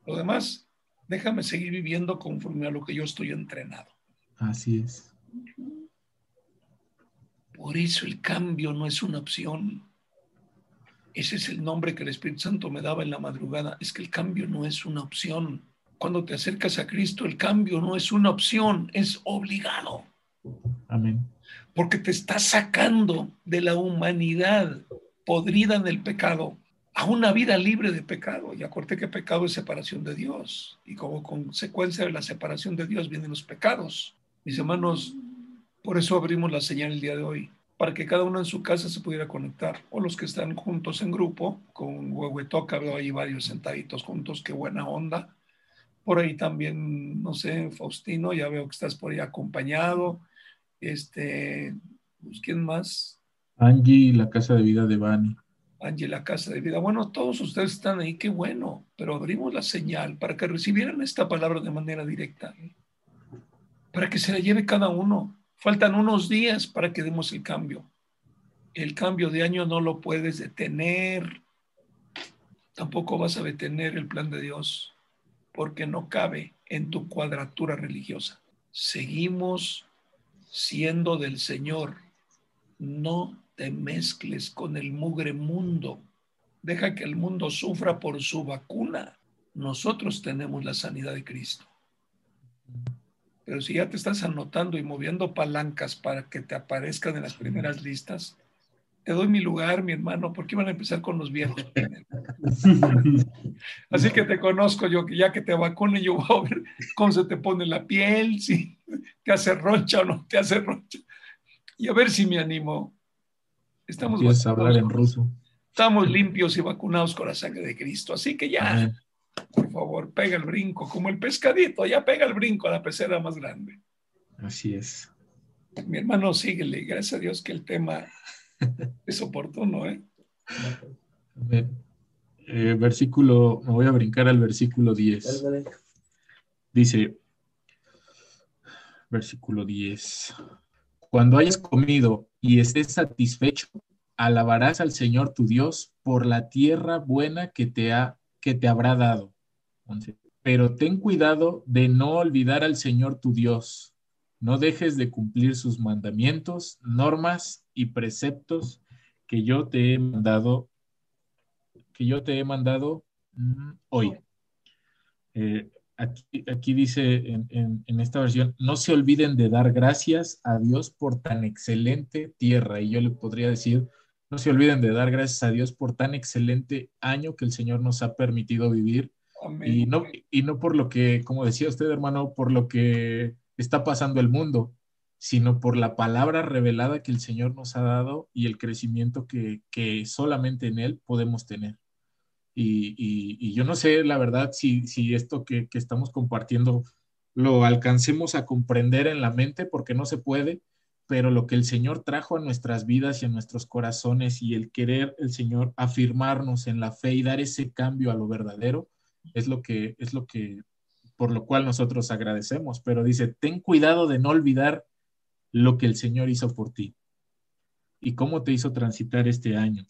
Lo demás, déjame seguir viviendo conforme a lo que yo estoy entrenado. Así es. Por eso el cambio no es una opción. Ese es el nombre que el Espíritu Santo me daba en la madrugada. Es que el cambio no es una opción. Cuando te acercas a Cristo, el cambio no es una opción, es obligado. Amén porque te está sacando de la humanidad podrida en el pecado a una vida libre de pecado. Y acuérdate que pecado es separación de Dios. Y como consecuencia de la separación de Dios vienen los pecados. Mis hermanos, por eso abrimos la señal el día de hoy, para que cada uno en su casa se pudiera conectar. O los que están juntos en grupo, con Huehuetoca, veo ahí varios sentaditos juntos, qué buena onda. Por ahí también, no sé, Faustino, ya veo que estás por ahí acompañado este, pues, ¿quién más? Angie, la casa de vida de Bani. Angie, la casa de vida. Bueno, todos ustedes están ahí, qué bueno, pero abrimos la señal para que recibieran esta palabra de manera directa, para que se la lleve cada uno. Faltan unos días para que demos el cambio. El cambio de año no lo puedes detener. Tampoco vas a detener el plan de Dios, porque no cabe en tu cuadratura religiosa. Seguimos siendo del Señor. No te mezcles con el mugre mundo. Deja que el mundo sufra por su vacuna. Nosotros tenemos la sanidad de Cristo. Pero si ya te estás anotando y moviendo palancas para que te aparezcan en las primeras listas, te doy mi lugar, mi hermano, porque van a empezar con los viejos Así que te conozco yo, que ya que te vacunen, yo voy a ver cómo se te pone la piel, si te hace roncha o no te hace roncha. Y a ver si me animo. Estamos hablar en ruso. Estamos limpios y vacunados con la sangre de Cristo. Así que ya, por favor, pega el brinco, como el pescadito, ya pega el brinco a la pecera más grande. Así es. Mi hermano, síguele. Gracias a Dios que el tema es oportuno, ¿eh? ¿eh? versículo, me voy a brincar al versículo 10. Dice, versículo 10, cuando hayas comido y estés satisfecho, alabarás al Señor tu Dios por la tierra buena que te, ha, que te habrá dado. Pero ten cuidado de no olvidar al Señor tu Dios. No dejes de cumplir sus mandamientos, normas y preceptos que yo te he mandado, que yo te he mandado mm, hoy. Eh, aquí, dice en, esta versión, no se olviden de dar gracias a Dios por tan excelente tierra. Y yo le podría decir, no se olviden de dar gracias a Dios por tan excelente año que el Señor nos ha permitido vivir. Y no, y no por lo que, como decía usted, hermano, por lo que está pasando el mundo, sino por la palabra revelada que el Señor nos ha dado y el crecimiento que, que solamente en Él podemos tener. Y, yo no sé, la verdad, si, si esto que, que, estamos compartiendo lo alcancemos a comprender en la mente, porque no se puede, pero lo que el Señor trajo a nuestras vidas y a nuestros corazones y el querer el Señor afirmarnos en la fe y dar ese cambio a lo verdadero, es lo que, es lo que, por lo cual nosotros agradecemos. Pero dice, ten cuidado de no olvidar lo que el Señor hizo por ti y cómo te hizo transitar este año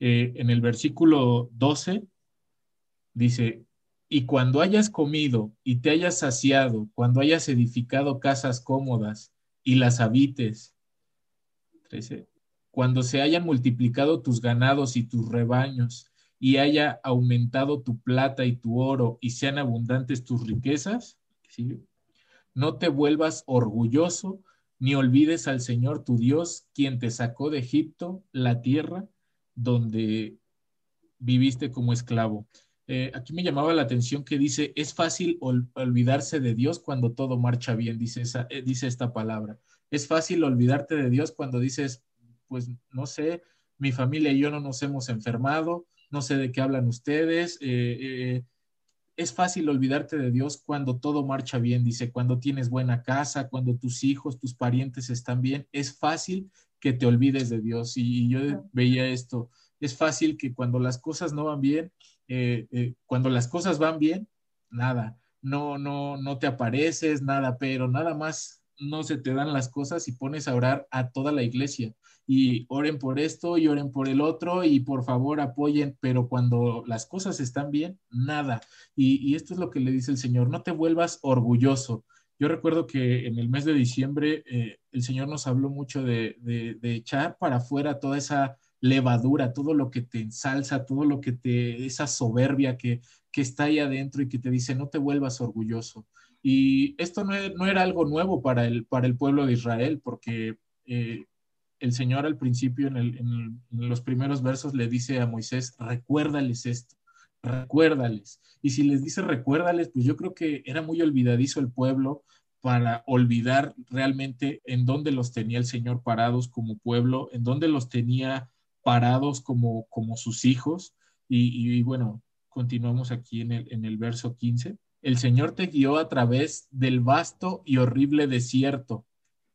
eh, en el versículo 12, dice, y cuando hayas comido y te hayas saciado, cuando hayas edificado casas cómodas y las habites, 13, cuando se hayan multiplicado tus ganados y tus rebaños y haya aumentado tu plata y tu oro y sean abundantes tus riquezas, no te vuelvas orgulloso ni olvides al Señor tu Dios, quien te sacó de Egipto, la tierra donde viviste como esclavo. Eh, aquí me llamaba la atención que dice, es fácil olvidarse de Dios cuando todo marcha bien, eh, dice esta palabra. Es fácil olvidarte de Dios cuando dices, pues no sé, mi familia y yo no nos hemos enfermado, no sé de qué hablan ustedes. Eh, es fácil olvidarte de Dios cuando todo marcha bien, dice, cuando tienes buena casa, cuando tus hijos, tus parientes están bien. Es fácil que te olvides de Dios. Y, yo veía esto, es fácil que cuando las cosas no van bien, eh, eh, cuando las cosas van bien, nada, no, no, no te apareces, nada, pero nada más no se te dan las cosas y pones a orar a toda la iglesia y oren por esto y oren por el otro y por favor apoyen, pero cuando las cosas están bien, nada. Y, esto es lo que le dice el Señor, no te vuelvas orgulloso, yo recuerdo que en el mes de diciembre eh, el Señor nos habló mucho de, echar para afuera toda esa levadura, todo lo que te ensalza, todo lo que te, esa soberbia que, está ahí adentro y que te dice, no te vuelvas orgulloso. Y esto no, e, era algo nuevo para el, para el pueblo de Israel, porque eh, el Señor al principio, en, los primeros versos, le dice a Moisés, recuérdales esto recuérdales. Y si les dice recuérdales, pues yo creo que era muy olvidadizo el pueblo para olvidar realmente en dónde los tenía el Señor parados como pueblo, en dónde los tenía parados como, como sus hijos. Y, bueno, continuamos aquí en el, en el verso 15. El Señor te guió a través del vasto y horrible desierto,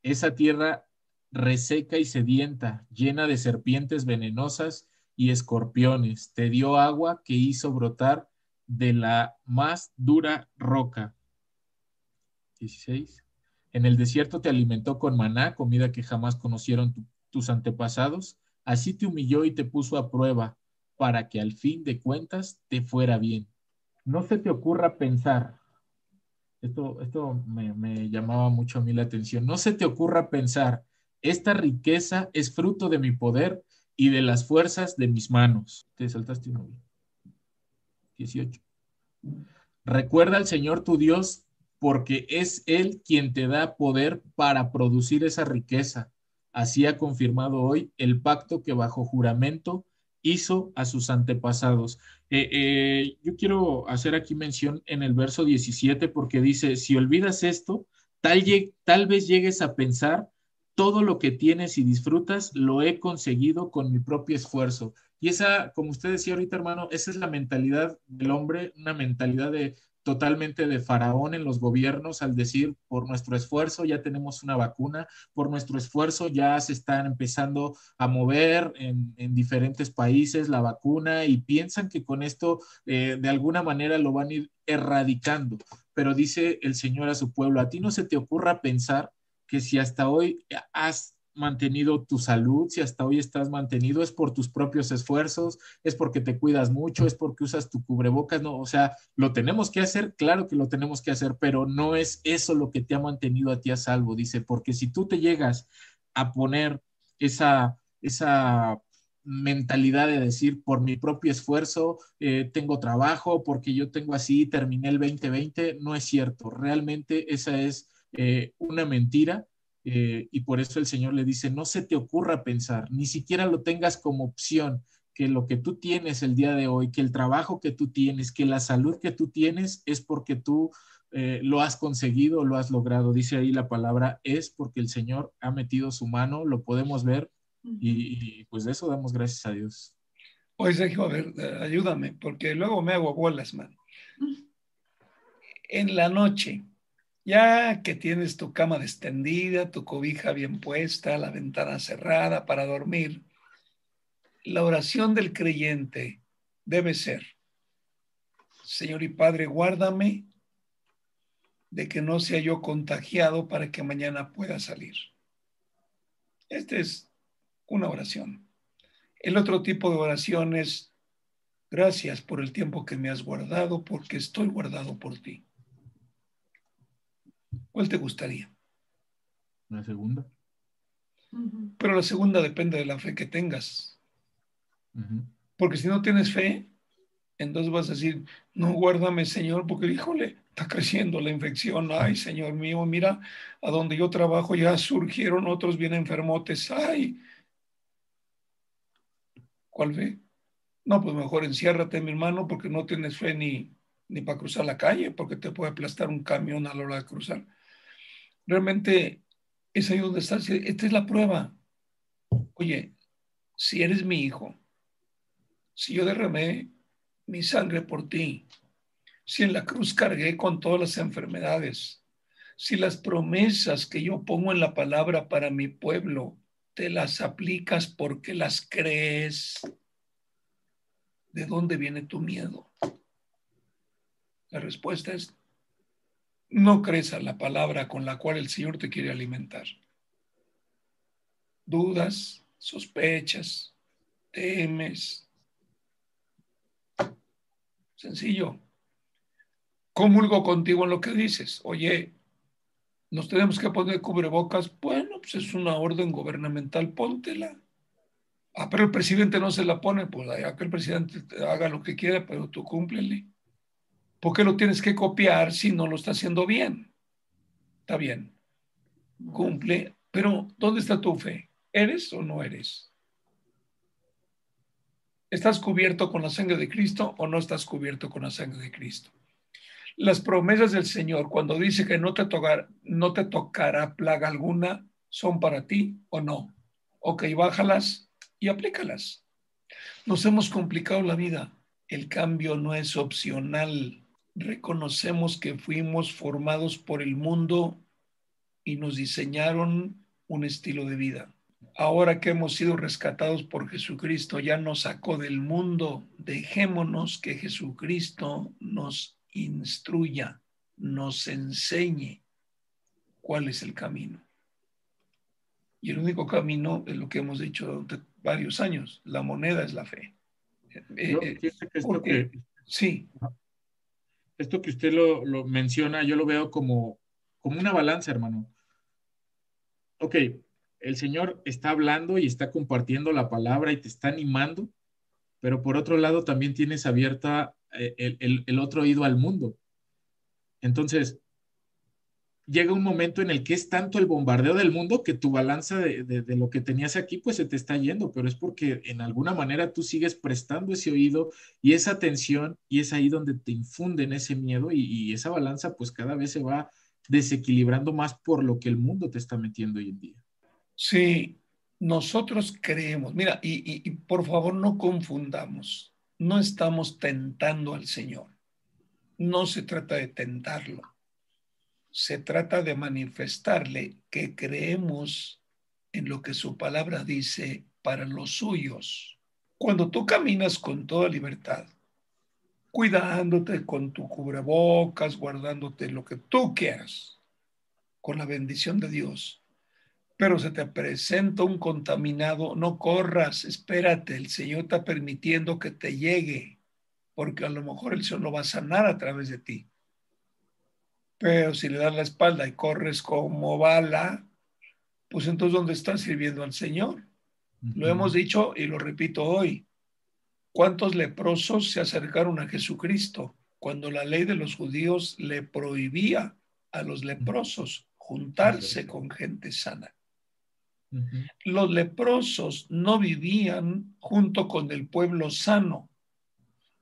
esa tierra reseca y sedienta, llena de serpientes venenosas y escorpiones, te dio agua que hizo brotar de la más dura roca. 16. En el desierto te alimentó con maná, comida que jamás conocieron tus antepasados. Así te humilló y te puso a prueba para que al fin de cuentas te fuera bien. No se te ocurra pensar, esto, esto me, me llamaba mucho a mí la atención, no se te ocurra pensar, esta riqueza es fruto de mi poder y de las fuerzas de mis manos. Te saltaste uno. 18. Recuerda al Señor tu Dios porque es Él quien te da poder para producir esa riqueza. Así ha confirmado hoy el pacto que bajo juramento hizo a sus antepasados. Eh, eh, yo quiero hacer aquí mención en el verso 17 porque dice, si olvidas esto, tal, tal vez llegues a pensar todo lo que tienes y disfrutas lo he conseguido con mi propio esfuerzo. Y esa, como usted decía ahorita, hermano, esa es la mentalidad del hombre, una mentalidad de totalmente de faraón en los gobiernos al decir, por nuestro esfuerzo ya tenemos una vacuna, por nuestro esfuerzo ya se están empezando a mover en, diferentes países la vacuna y piensan que con esto eh, de alguna manera lo van a ir erradicando. Pero dice el Señor a su pueblo, a ti no se te ocurra pensar que si hasta hoy has mantenido tu salud, si hasta hoy estás mantenido, es por tus propios esfuerzos, es porque te cuidas mucho, es porque usas tu cubrebocas, no, o sea, lo tenemos que hacer, claro que lo tenemos que hacer, pero no es eso lo que te ha mantenido a ti a salvo, dice, porque si tú te llegas a poner esa, esa mentalidad de decir, por mi propio esfuerzo, eh, tengo trabajo, porque yo tengo así, terminé el 2020, no es cierto. Realmente esa es eh, una mentira eh, y por eso el Señor le dice, no se te ocurra pensar, ni siquiera lo tengas como opción, que lo que tú tienes el día de hoy, que el trabajo que tú tienes, que la salud que tú tienes es porque tú lo has conseguido, lo has logrado. Dice ahí la palabra es porque el Señor ha metido su mano, lo podemos ver y, pues de eso damos gracias a Dios. Oye, Sergio, a ver, ayúdame, porque luego me hago bolas, man. En la noche, ya que tienes tu cama extendida, tu cobija bien puesta, la ventana cerrada para dormir, la oración del creyente debe ser, Señor y Padre, guárdame de que no sea yo contagiado para que mañana pueda salir. Este es una oración. El otro tipo de oración es, gracias por el tiempo que me has guardado, porque estoy guardado por ti. ¿Cuál te gustaría? La segunda. Pero la segunda depende de la fe que tengas. Porque si no tienes fe, entonces vas a decir, no guárdame, Señor, porque híjole, está creciendo la infección. Ay, Señor mío, mira, a donde yo trabajo ya surgieron otros bien enfermotes. Ay, ¿Cuál fe? No, pues mejor enciérrate, mi hermano, porque no tienes fe ni, ni para cruzar la calle, porque te puede aplastar un camión a la hora de cruzar. Realmente es ahí donde estás. Esta es la prueba. Oye, si eres mi hijo, si yo derramé mi sangre por ti, si en la cruz cargué con todas las enfermedades, si las promesas que yo pongo en la palabra para mi pueblo te las aplicas porque las crees. ¿De dónde viene tu miedo? La respuesta es, no crees a la palabra con la cual el Señor te quiere alimentar. Dudas, sospechas, temes. Sencillo. Comulgo contigo en lo que dices. Oye, nos tenemos que poner cubrebocas. Bueno, pues es una orden gubernamental, póntela. Ah, pero el presidente no se la pone, pues ya que el presidente haga lo que quiera, pero tú cúmplele. ¿Por qué lo tienes que copiar si no lo está haciendo bien? Está bien, cumple, pero ¿dónde está tu fe? ¿Eres o no eres? ¿Estás cubierto con la sangre de Cristo o no estás cubierto con la sangre de Cristo? Las promesas del Señor, cuando dice que no te, tocar, no te tocará plaga alguna, son para ti o no. Ok, bájalas y aplícalas. Nos hemos complicado la vida. El cambio no es opcional. Reconocemos que fuimos formados por el mundo y nos diseñaron un estilo de vida. Ahora que hemos sido rescatados por Jesucristo, ya nos sacó del mundo. Dejémonos que Jesucristo nos instruya, nos enseñe cuál es el camino. Y el único camino es lo que hemos dicho durante varios años, la moneda es la fe. Eh, eh, que, sí. Esto que usted lo, menciona, yo lo veo como, como una balanza, hermano. Ok, el Señor está hablando y está compartiendo la palabra y te está animando, pero por otro lado también tienes abierta eh, el, otro oído al mundo. Entonces, llega un momento en el que es tanto el bombardeo del mundo que tu balanza de, lo que tenías aquí pues se te está yendo, pero es porque en alguna manera tú sigues prestando ese oído y esa atención y es ahí donde te infunden ese miedo y, esa balanza pues cada vez se va desequilibrando más por lo que el mundo te está metiendo hoy en día. Sí, nosotros creemos, mira, y por favor no confundamos no estamos tentando al Señor. No se trata de tentarlo. Se trata de manifestarle que creemos en lo que su palabra dice para los suyos. Cuando tú caminas con toda libertad, cuidándote con tu cubrebocas, guardándote lo que tú quieras, con la bendición de Dios, pero se te presenta un contaminado, no corras, espérate, el Señor está permitiendo que te llegue, porque a lo mejor el Señor lo va a sanar a través de ti. Pero si le das la espalda y corres como bala, pues entonces ¿dónde estás sirviendo al Señor? Lo hemos dicho y lo repito hoy. ¿Cuántos leprosos se acercaron a Jesucristo cuando la ley de los judíos le prohibía a los leprosos juntarse con gente sana? Los leprosos no vivían junto con el pueblo sano.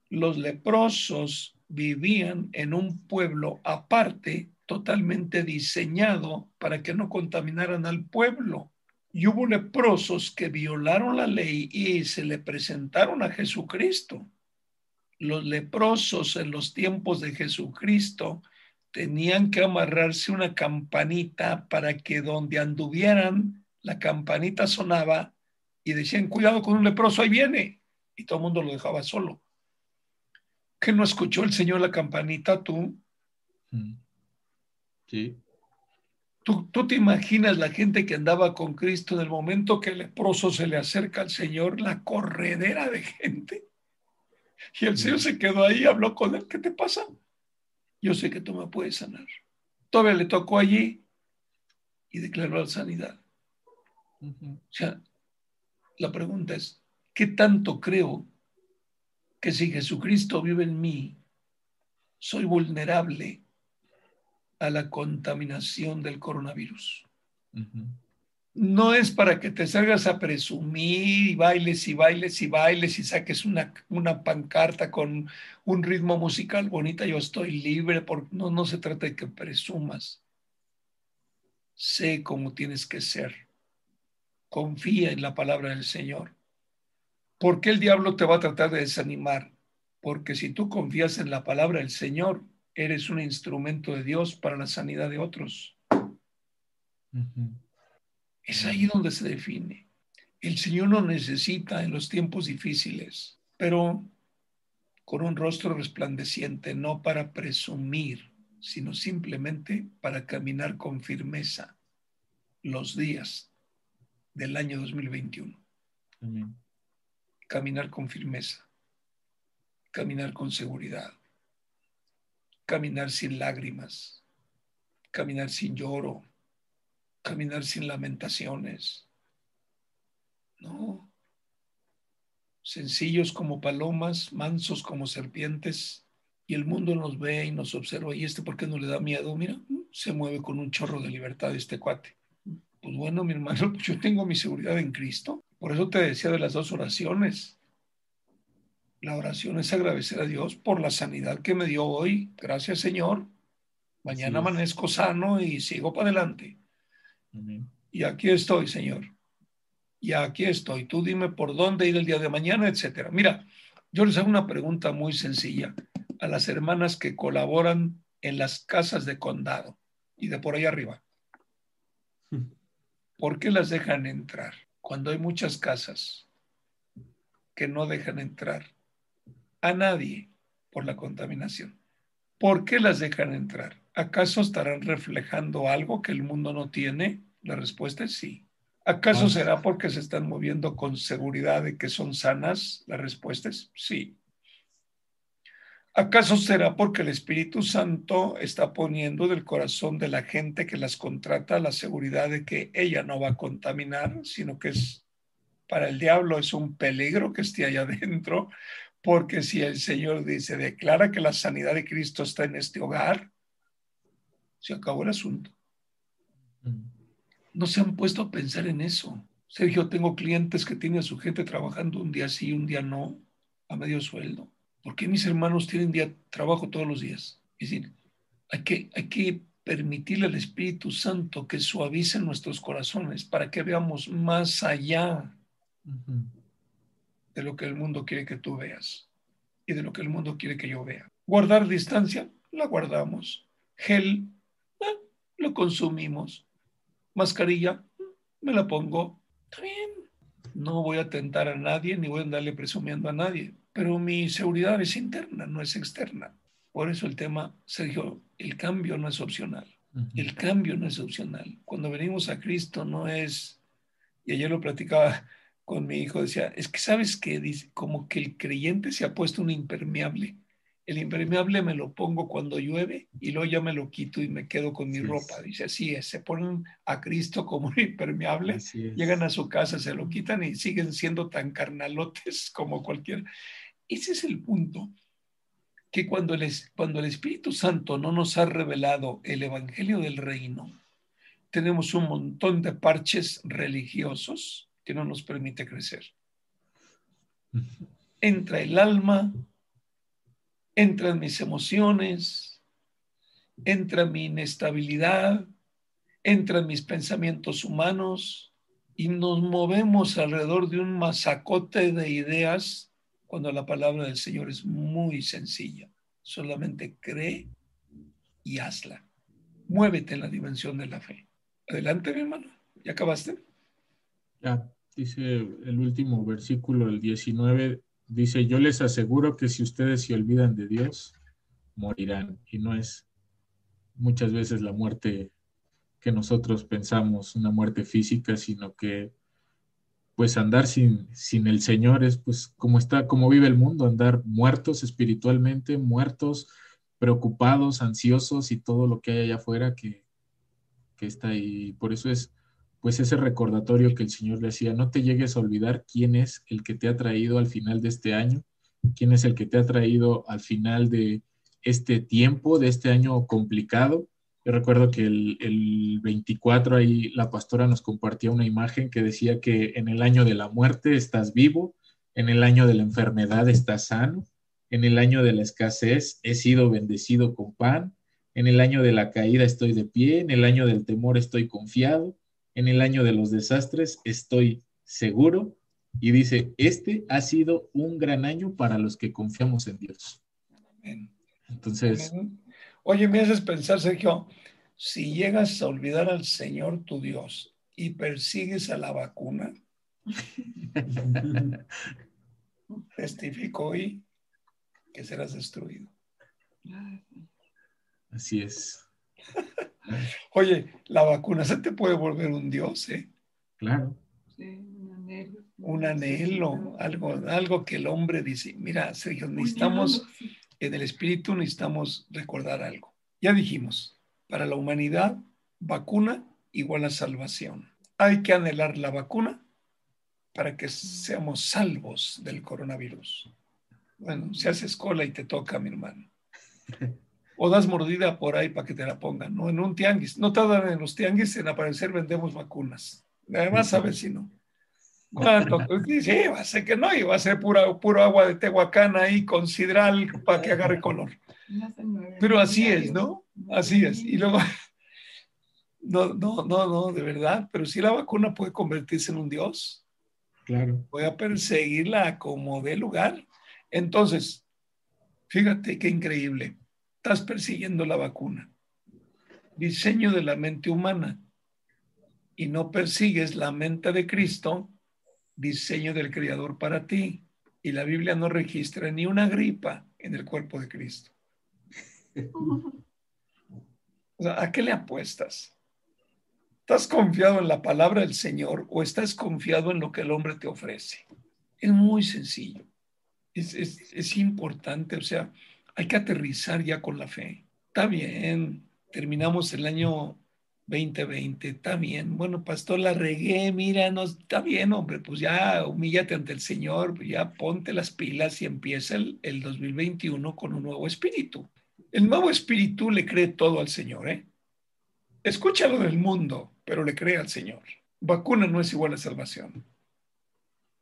Los leprosos vivían en un pueblo aparte, totalmente diseñado para que no contaminaran al pueblo. Y hubo leprosos que violaron la ley y se le presentaron a Jesucristo. Los leprosos en los tiempos de Jesucristo tenían que amarrarse una campanita para que donde anduvieran la campanita sonaba y decían, cuidado con un leproso, ahí viene. Y todo el mundo lo dejaba solo. ¿Que no escuchó el Señor la campanita tú? Mm. Sí. ¿Tú, ¿Tú, te imaginas la gente que andaba con Cristo en el momento que el leproso se le acerca al Señor, la corredera de gente? Y el Señor mm. se quedó ahí, habló con él, ¿qué te pasa? Yo sé que tú me puedes sanar. Todavía le tocó allí y declaró la sanidad. O sea, la pregunta es, ¿qué tanto creo que si Jesucristo vive en mí, soy vulnerable a la contaminación del coronavirus? No es para que te salgas a presumir y bailes y bailes y bailes y saques una, una pancarta con un ritmo musical bonita, yo estoy libre, porque no, no se trata de que presumas. Sé cómo tienes que ser confía en la palabra del Señor. ¿Por qué el diablo te va a tratar de desanimar? Porque si tú confías en la palabra del Señor, eres un instrumento de Dios para la sanidad de otros. Es ahí donde se define. El Señor nos necesita en los tiempos difíciles, pero con un rostro resplandeciente, no para presumir, sino simplemente para caminar con firmeza los días del año 2021. Caminar con firmeza, caminar con seguridad, caminar sin lágrimas, caminar sin lloro, caminar sin lamentaciones. No. Sencillos como palomas, mansos como serpientes, y el mundo nos ve y nos observa. ¿Y este por qué no le da miedo? Mira, se mueve con un chorro de libertad este cuate. Pues bueno, mi hermano, yo tengo mi seguridad en Cristo. Por eso te decía de las dos oraciones. La oración es agradecer a Dios por la sanidad que me dio hoy. Gracias, Señor. Mañana amanezco sano y sigo para adelante. Y aquí estoy, Señor. Y aquí estoy. Tú dime por dónde ir el día de mañana, etcétera. Mira, yo les hago una pregunta muy sencilla a las hermanas que colaboran en las casas de condado y de por ahí arriba. ¿Por qué las dejan entrar cuando hay muchas casas que no dejan entrar a nadie por la contaminación? ¿Por qué las dejan entrar? ¿Acaso estarán reflejando algo que el mundo no tiene? La respuesta es sí. ¿Acaso será porque se están moviendo con seguridad de que son sanas? La respuesta es sí. ¿Acaso será porque el Espíritu Santo está poniendo del corazón de la gente que las contrata la seguridad de que ella no va a contaminar, sino que es para el diablo es un peligro que esté allá adentro, porque si el Señor dice, declara que la sanidad de Cristo está en este hogar, se acabó el asunto. Mm. No se han puesto a pensar en eso. Sergio, tengo clientes que tienen a su gente trabajando un día sí, un día no, a medio sueldo ¿Por qué mis hermanos tienen día, trabajo todos los días? Es decir, hay que, hay que permitirle al Espíritu Santo que suavice nuestros corazones para que veamos más allá de lo que el mundo quiere que tú veas y de lo que el mundo quiere que yo vea. Guardar distancia, la guardamos. Gel, eh, lo consumimos. Mascarilla, me la pongo. Está bien. No voy a tentar a nadie ni voy a andarle presumiendo a nadie pero mi seguridad es interna, no es externa. Por eso el tema, Sergio, el cambio no es opcional. El cambio no es opcional. Cuando venimos a Cristo no es, y ayer lo platicaba con mi hijo, decía, es que sabes que dice, como que el creyente se ha puesto un impermeable. El impermeable me lo pongo cuando llueve y luego ya me lo quito y me quedo con mi ropa. Dice, así es, se ponen a Cristo como un impermeable, llegan a su casa, se lo quitan y siguen siendo tan carnalotes como cualquier. Ese es el punto, que cuando el, cuando el Espíritu Santo no nos ha revelado el Evangelio del Reino, tenemos un montón de parches religiosos que no nos permite crecer. Entra el alma, entran mis emociones, entra mi inestabilidad, entran mis pensamientos humanos y nos movemos alrededor de un masacote de ideas cuando la palabra del Señor es muy sencilla. Solamente cree y hazla. Muévete en la dimensión de la fe. Adelante, mi hermano. ¿Ya acabaste? Ya, dice el último versículo, el 19, dice, yo les aseguro que si ustedes se olvidan de Dios, morirán. Y no es muchas veces la muerte que nosotros pensamos, una muerte física, sino que pues andar sin, sin el Señor es pues como está, como vive el mundo, andar muertos espiritualmente, muertos, preocupados, ansiosos y todo lo que hay allá afuera que, que está ahí. Por eso es pues ese recordatorio que el Señor le hacía, no te llegues a olvidar quién es el que te ha traído al final de este año, quién es el que te ha traído al final de este tiempo, de este año complicado. Yo recuerdo que el, el 24 ahí la pastora nos compartía una imagen que decía que en el año de la muerte estás vivo, en el año de la enfermedad estás sano, en el año de la escasez he sido bendecido con pan, en el año de la caída estoy de pie, en el año del temor estoy confiado, en el año de los desastres, estoy seguro. Y dice, este ha sido un gran año para los que confiamos en Dios. Entonces... Oye, me haces pensar, Sergio, si llegas a olvidar al Señor tu Dios y persigues a la vacuna, testifico hoy que serás destruido. Así es. Oye, la vacuna se te puede volver un dios, ¿eh? Claro. Sí, un anhelo. Un anhelo, algo, algo que el hombre dice, mira, Sergio, necesitamos, en el espíritu necesitamos recordar algo. Ya dijimos, para la humanidad, vacuna igual a salvación. Hay que anhelar la vacuna para que seamos salvos del coronavirus. Bueno, si haces cola y te toca, mi hermano. o das mordida por ahí para que te la pongan, ¿no? En un tianguis. No tardan en los tianguis en aparecer, vendemos vacunas. Además, a ver si no. ¿Cuánto? Sí, va a ser que no, y va a ser pura, puro agua de Tehuacán ahí con sidral para que agarre color. Pero así es, ¿no? Así es. Y luego, no, no, no, no, de verdad, pero si la vacuna puede convertirse en un dios. Claro. Voy a perseguirla como de lugar. Entonces, fíjate qué increíble estás persiguiendo la vacuna. Diseño de la mente humana. Y no persigues la mente de Cristo, diseño del Creador para ti. Y la Biblia no registra ni una gripa en el cuerpo de Cristo. ¿A qué le apuestas? ¿Estás confiado en la palabra del Señor o estás confiado en lo que el hombre te ofrece? Es muy sencillo. Es, es, es importante, o sea, hay que aterrizar ya con la fe. Está bien, terminamos el año 2020, está bien. Bueno, pastor, la regué, mira, no, está bien, hombre, pues ya humíllate ante el Señor, pues ya ponte las pilas y empieza el, el 2021 con un nuevo espíritu. El nuevo espíritu le cree todo al Señor, ¿eh? Escúchalo del mundo, pero le cree al Señor. Vacuna no es igual a salvación.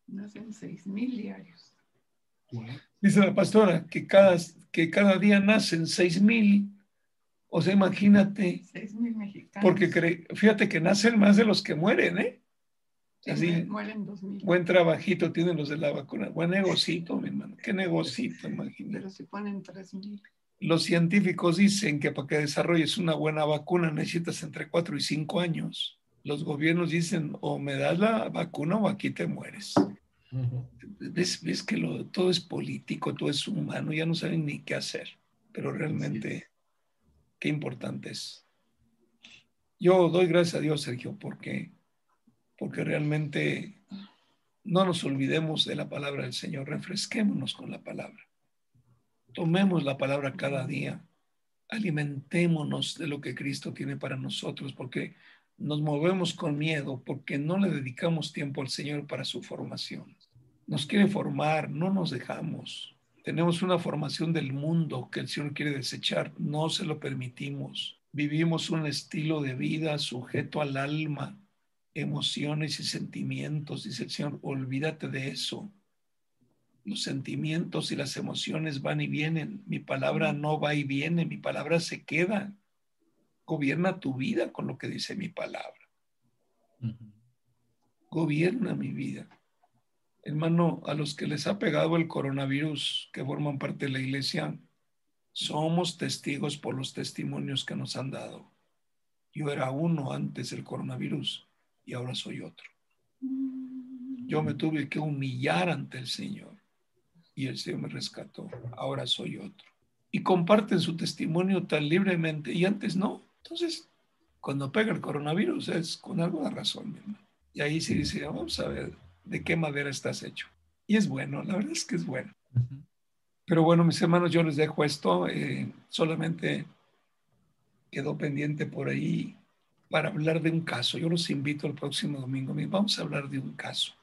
Nacen seis mil diarios. Dice la pastora que cada, que cada día nacen seis mil. O sea, imagínate. Seis mil mexicanos. Porque fíjate que nacen más de los que mueren, ¿eh? Así, mueren dos mil. Buen trabajito tienen los de la vacuna. Buen negocito, mi hermano. Qué negocito, imagínate. Pero si ponen tres mil. Los científicos dicen que para que desarrolles una buena vacuna necesitas entre cuatro y cinco años. Los gobiernos dicen o me das la vacuna o aquí te mueres. ¿Ves, ves que lo, todo es político, todo es humano, ya no saben ni qué hacer, pero realmente qué importante es yo doy gracias a Dios, Sergio, porque, porque realmente no nos olvidemos de la palabra del Señor, refresquémonos con la palabra. Tomemos la palabra cada día, alimentémonos de lo que Cristo tiene para nosotros, porque nos movemos con miedo, porque no le dedicamos tiempo al Señor para su formación. Nos quiere formar, no nos dejamos. Tenemos una formación del mundo que el Señor quiere desechar, no se lo permitimos. Vivimos un estilo de vida sujeto al alma, emociones y sentimientos. Dice el Señor, olvídate de eso. Los sentimientos y las emociones van y vienen. Mi palabra no va y viene, mi palabra se queda. Gobierna tu vida con lo que dice mi palabra. Gobierna mi vida. Hermano, a los que les ha pegado el coronavirus, que forman parte de la iglesia, somos testigos por los testimonios que nos han dado. Yo era uno antes del coronavirus y ahora soy otro. Yo me tuve que humillar ante el Señor y el Señor me rescató. Ahora soy otro. Y comparten su testimonio tan libremente y antes no. Entonces, cuando pega el coronavirus es con alguna razón. Y ahí sí dice, vamos a ver de qué madera estás hecho. Y es bueno, la verdad es que es bueno. Pero bueno, mis hermanos, yo les dejo esto. Eh, solamente quedó pendiente por ahí para hablar de un caso. Yo los invito el próximo domingo. Vamos a hablar de un caso.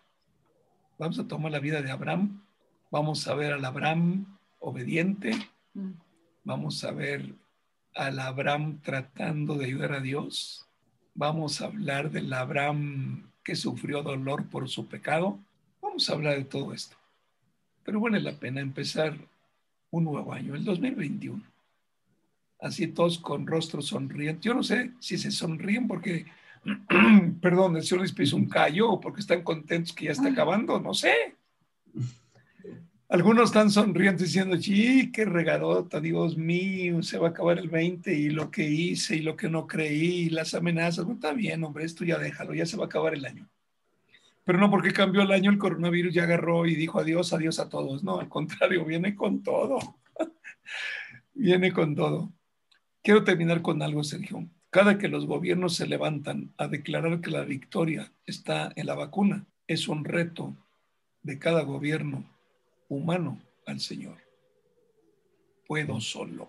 Vamos a tomar la vida de Abraham. Vamos a ver al Abraham obediente. Mm. Vamos a ver al Abraham tratando de ayudar a Dios. Vamos a hablar del Abraham que sufrió dolor por su pecado. Vamos a hablar de todo esto. Pero vale la pena empezar un nuevo año, el 2021 así todos con rostro sonriente. Yo no sé si se sonríen porque, perdón, el Señor les piso un callo o porque están contentos que ya está acabando, no sé. Algunos están sonriendo diciendo, sí, qué regadota, Dios mío, se va a acabar el 20 y lo que hice y lo que no creí y las amenazas. No está bien, hombre, esto ya déjalo, ya se va a acabar el año. Pero no porque cambió el año, el coronavirus ya agarró y dijo adiós, adiós a todos. No, al contrario, viene con todo. viene con todo. Quiero terminar con algo, Sergio. Cada que los gobiernos se levantan a declarar que la victoria está en la vacuna, es un reto de cada gobierno humano al Señor. Puedo solo.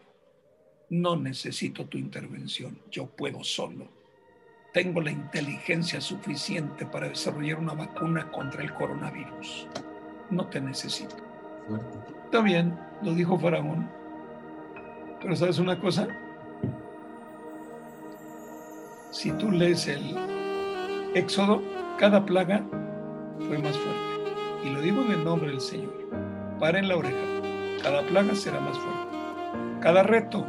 No necesito tu intervención. Yo puedo solo. Tengo la inteligencia suficiente para desarrollar una vacuna contra el coronavirus. No te necesito. Está bien, lo dijo Faraón. Pero ¿sabes una cosa? si tú lees el Éxodo, cada plaga fue más fuerte. Y lo digo en el nombre del Señor. Paren la oreja. Cada plaga será más fuerte. Cada reto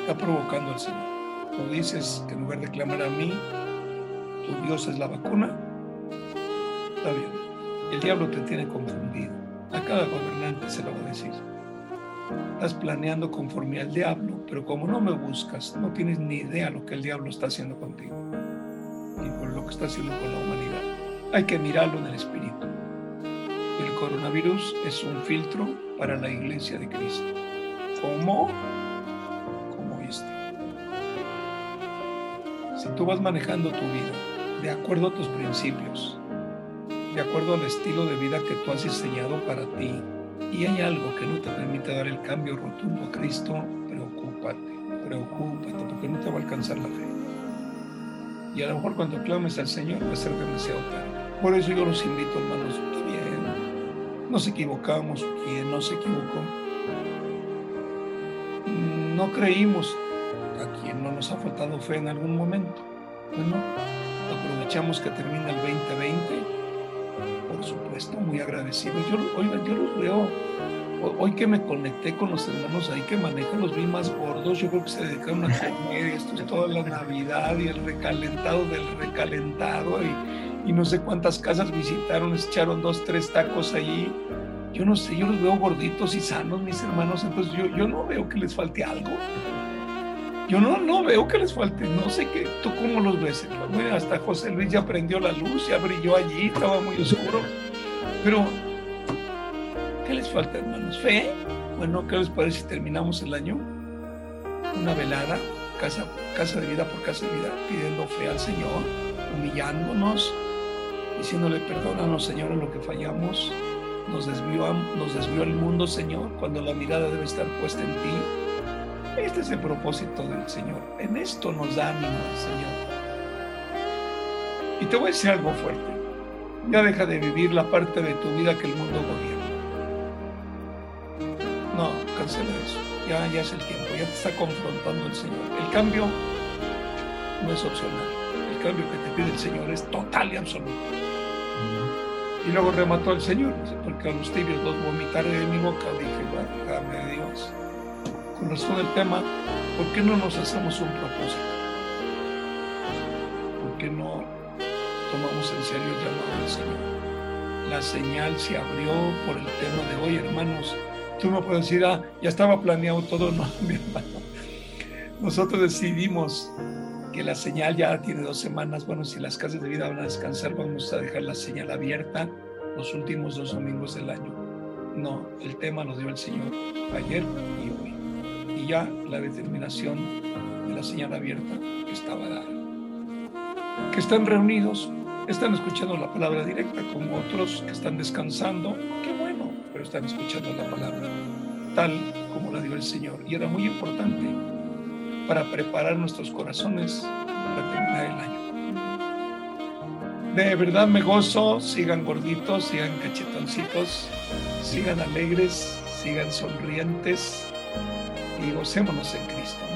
está provocando al Señor. Tú dices que en lugar de clamar a mí, tu Dios es la vacuna. Está bien. El diablo te tiene confundido. A cada gobernante se lo va a decir. Estás planeando conforme al diablo, pero como no me buscas, no tienes ni idea lo que el diablo está haciendo contigo y con lo que está haciendo con la humanidad. Hay que mirarlo en el espíritu. Coronavirus es un filtro para la iglesia de Cristo. ¿Cómo? Como este. Si tú vas manejando tu vida de acuerdo a tus principios, de acuerdo al estilo de vida que tú has diseñado para ti, y hay algo que no te permite dar el cambio rotundo a Cristo, preocúpate, preocúpate, porque no te va a alcanzar la fe. Y a lo mejor cuando clames al Señor va a ser demasiado tarde. Por eso yo los invito, hermanos, bien, nos equivocamos, quien no se equivocó. No creímos a quien no nos ha faltado fe en algún momento. Bueno, aprovechamos que termina el 2020 por supuesto, muy agradecido. Yo, yo los veo, hoy que me conecté con los hermanos ahí que manejan, los vi más gordos, yo creo que se dedicaron a comer, esto es toda la Navidad y el recalentado del recalentado y, y no sé cuántas casas visitaron, echaron dos, tres tacos allí. Yo no sé, yo los veo gorditos y sanos, mis hermanos, entonces yo, yo no veo que les falte algo. Yo no, no veo que les falte, no sé qué, tú cómo los ves. hasta José Luis ya prendió la luz, ya brilló allí, estaba muy oscuro. Pero, ¿qué les falta, hermanos? ¿Fe? Bueno, ¿qué les parece si terminamos el año? Una velada, casa, casa de vida por casa de vida, pidiendo fe al Señor, humillándonos, diciéndole, perdónanos, Señor, en lo que fallamos. Nos desvió, nos desvió el mundo, Señor, cuando la mirada debe estar puesta en ti. Este es el propósito del Señor. En esto nos da ánimo, Señor. Y te voy a decir algo fuerte. Ya deja de vivir la parte de tu vida que el mundo gobierna. No, cancela eso. Ya, ya es el tiempo. Ya te está confrontando el Señor. El cambio no es opcional. El cambio que te pide el Señor es total y absoluto. Y luego remató el Señor, porque a los tibios los vomitaré de mi boca. Dije, válgame Dios. Con razón del tema, ¿por qué no nos hacemos un propósito? ¿Por qué no tomamos en serio el llamado del Señor? La señal se abrió por el tema de hoy, hermanos. Tú no puedes decir, ah, ya estaba planeado todo, no, mi hermano. Nosotros decidimos que la señal ya tiene dos semanas. Bueno, si las casas de vida van a descansar, vamos a dejar la señal abierta los últimos dos domingos del año. No, el tema nos dio el Señor ayer y hoy. Y ya la determinación de la señal abierta estaba dada. Que están reunidos, están escuchando la palabra directa, como otros que están descansando. Qué bueno, pero están escuchando la palabra tal como la dio el Señor. Y era muy importante para preparar nuestros corazones para terminar el año. De verdad me gozo, sigan gorditos, sigan cachetoncitos, sigan alegres, sigan sonrientes y gocémonos en Cristo.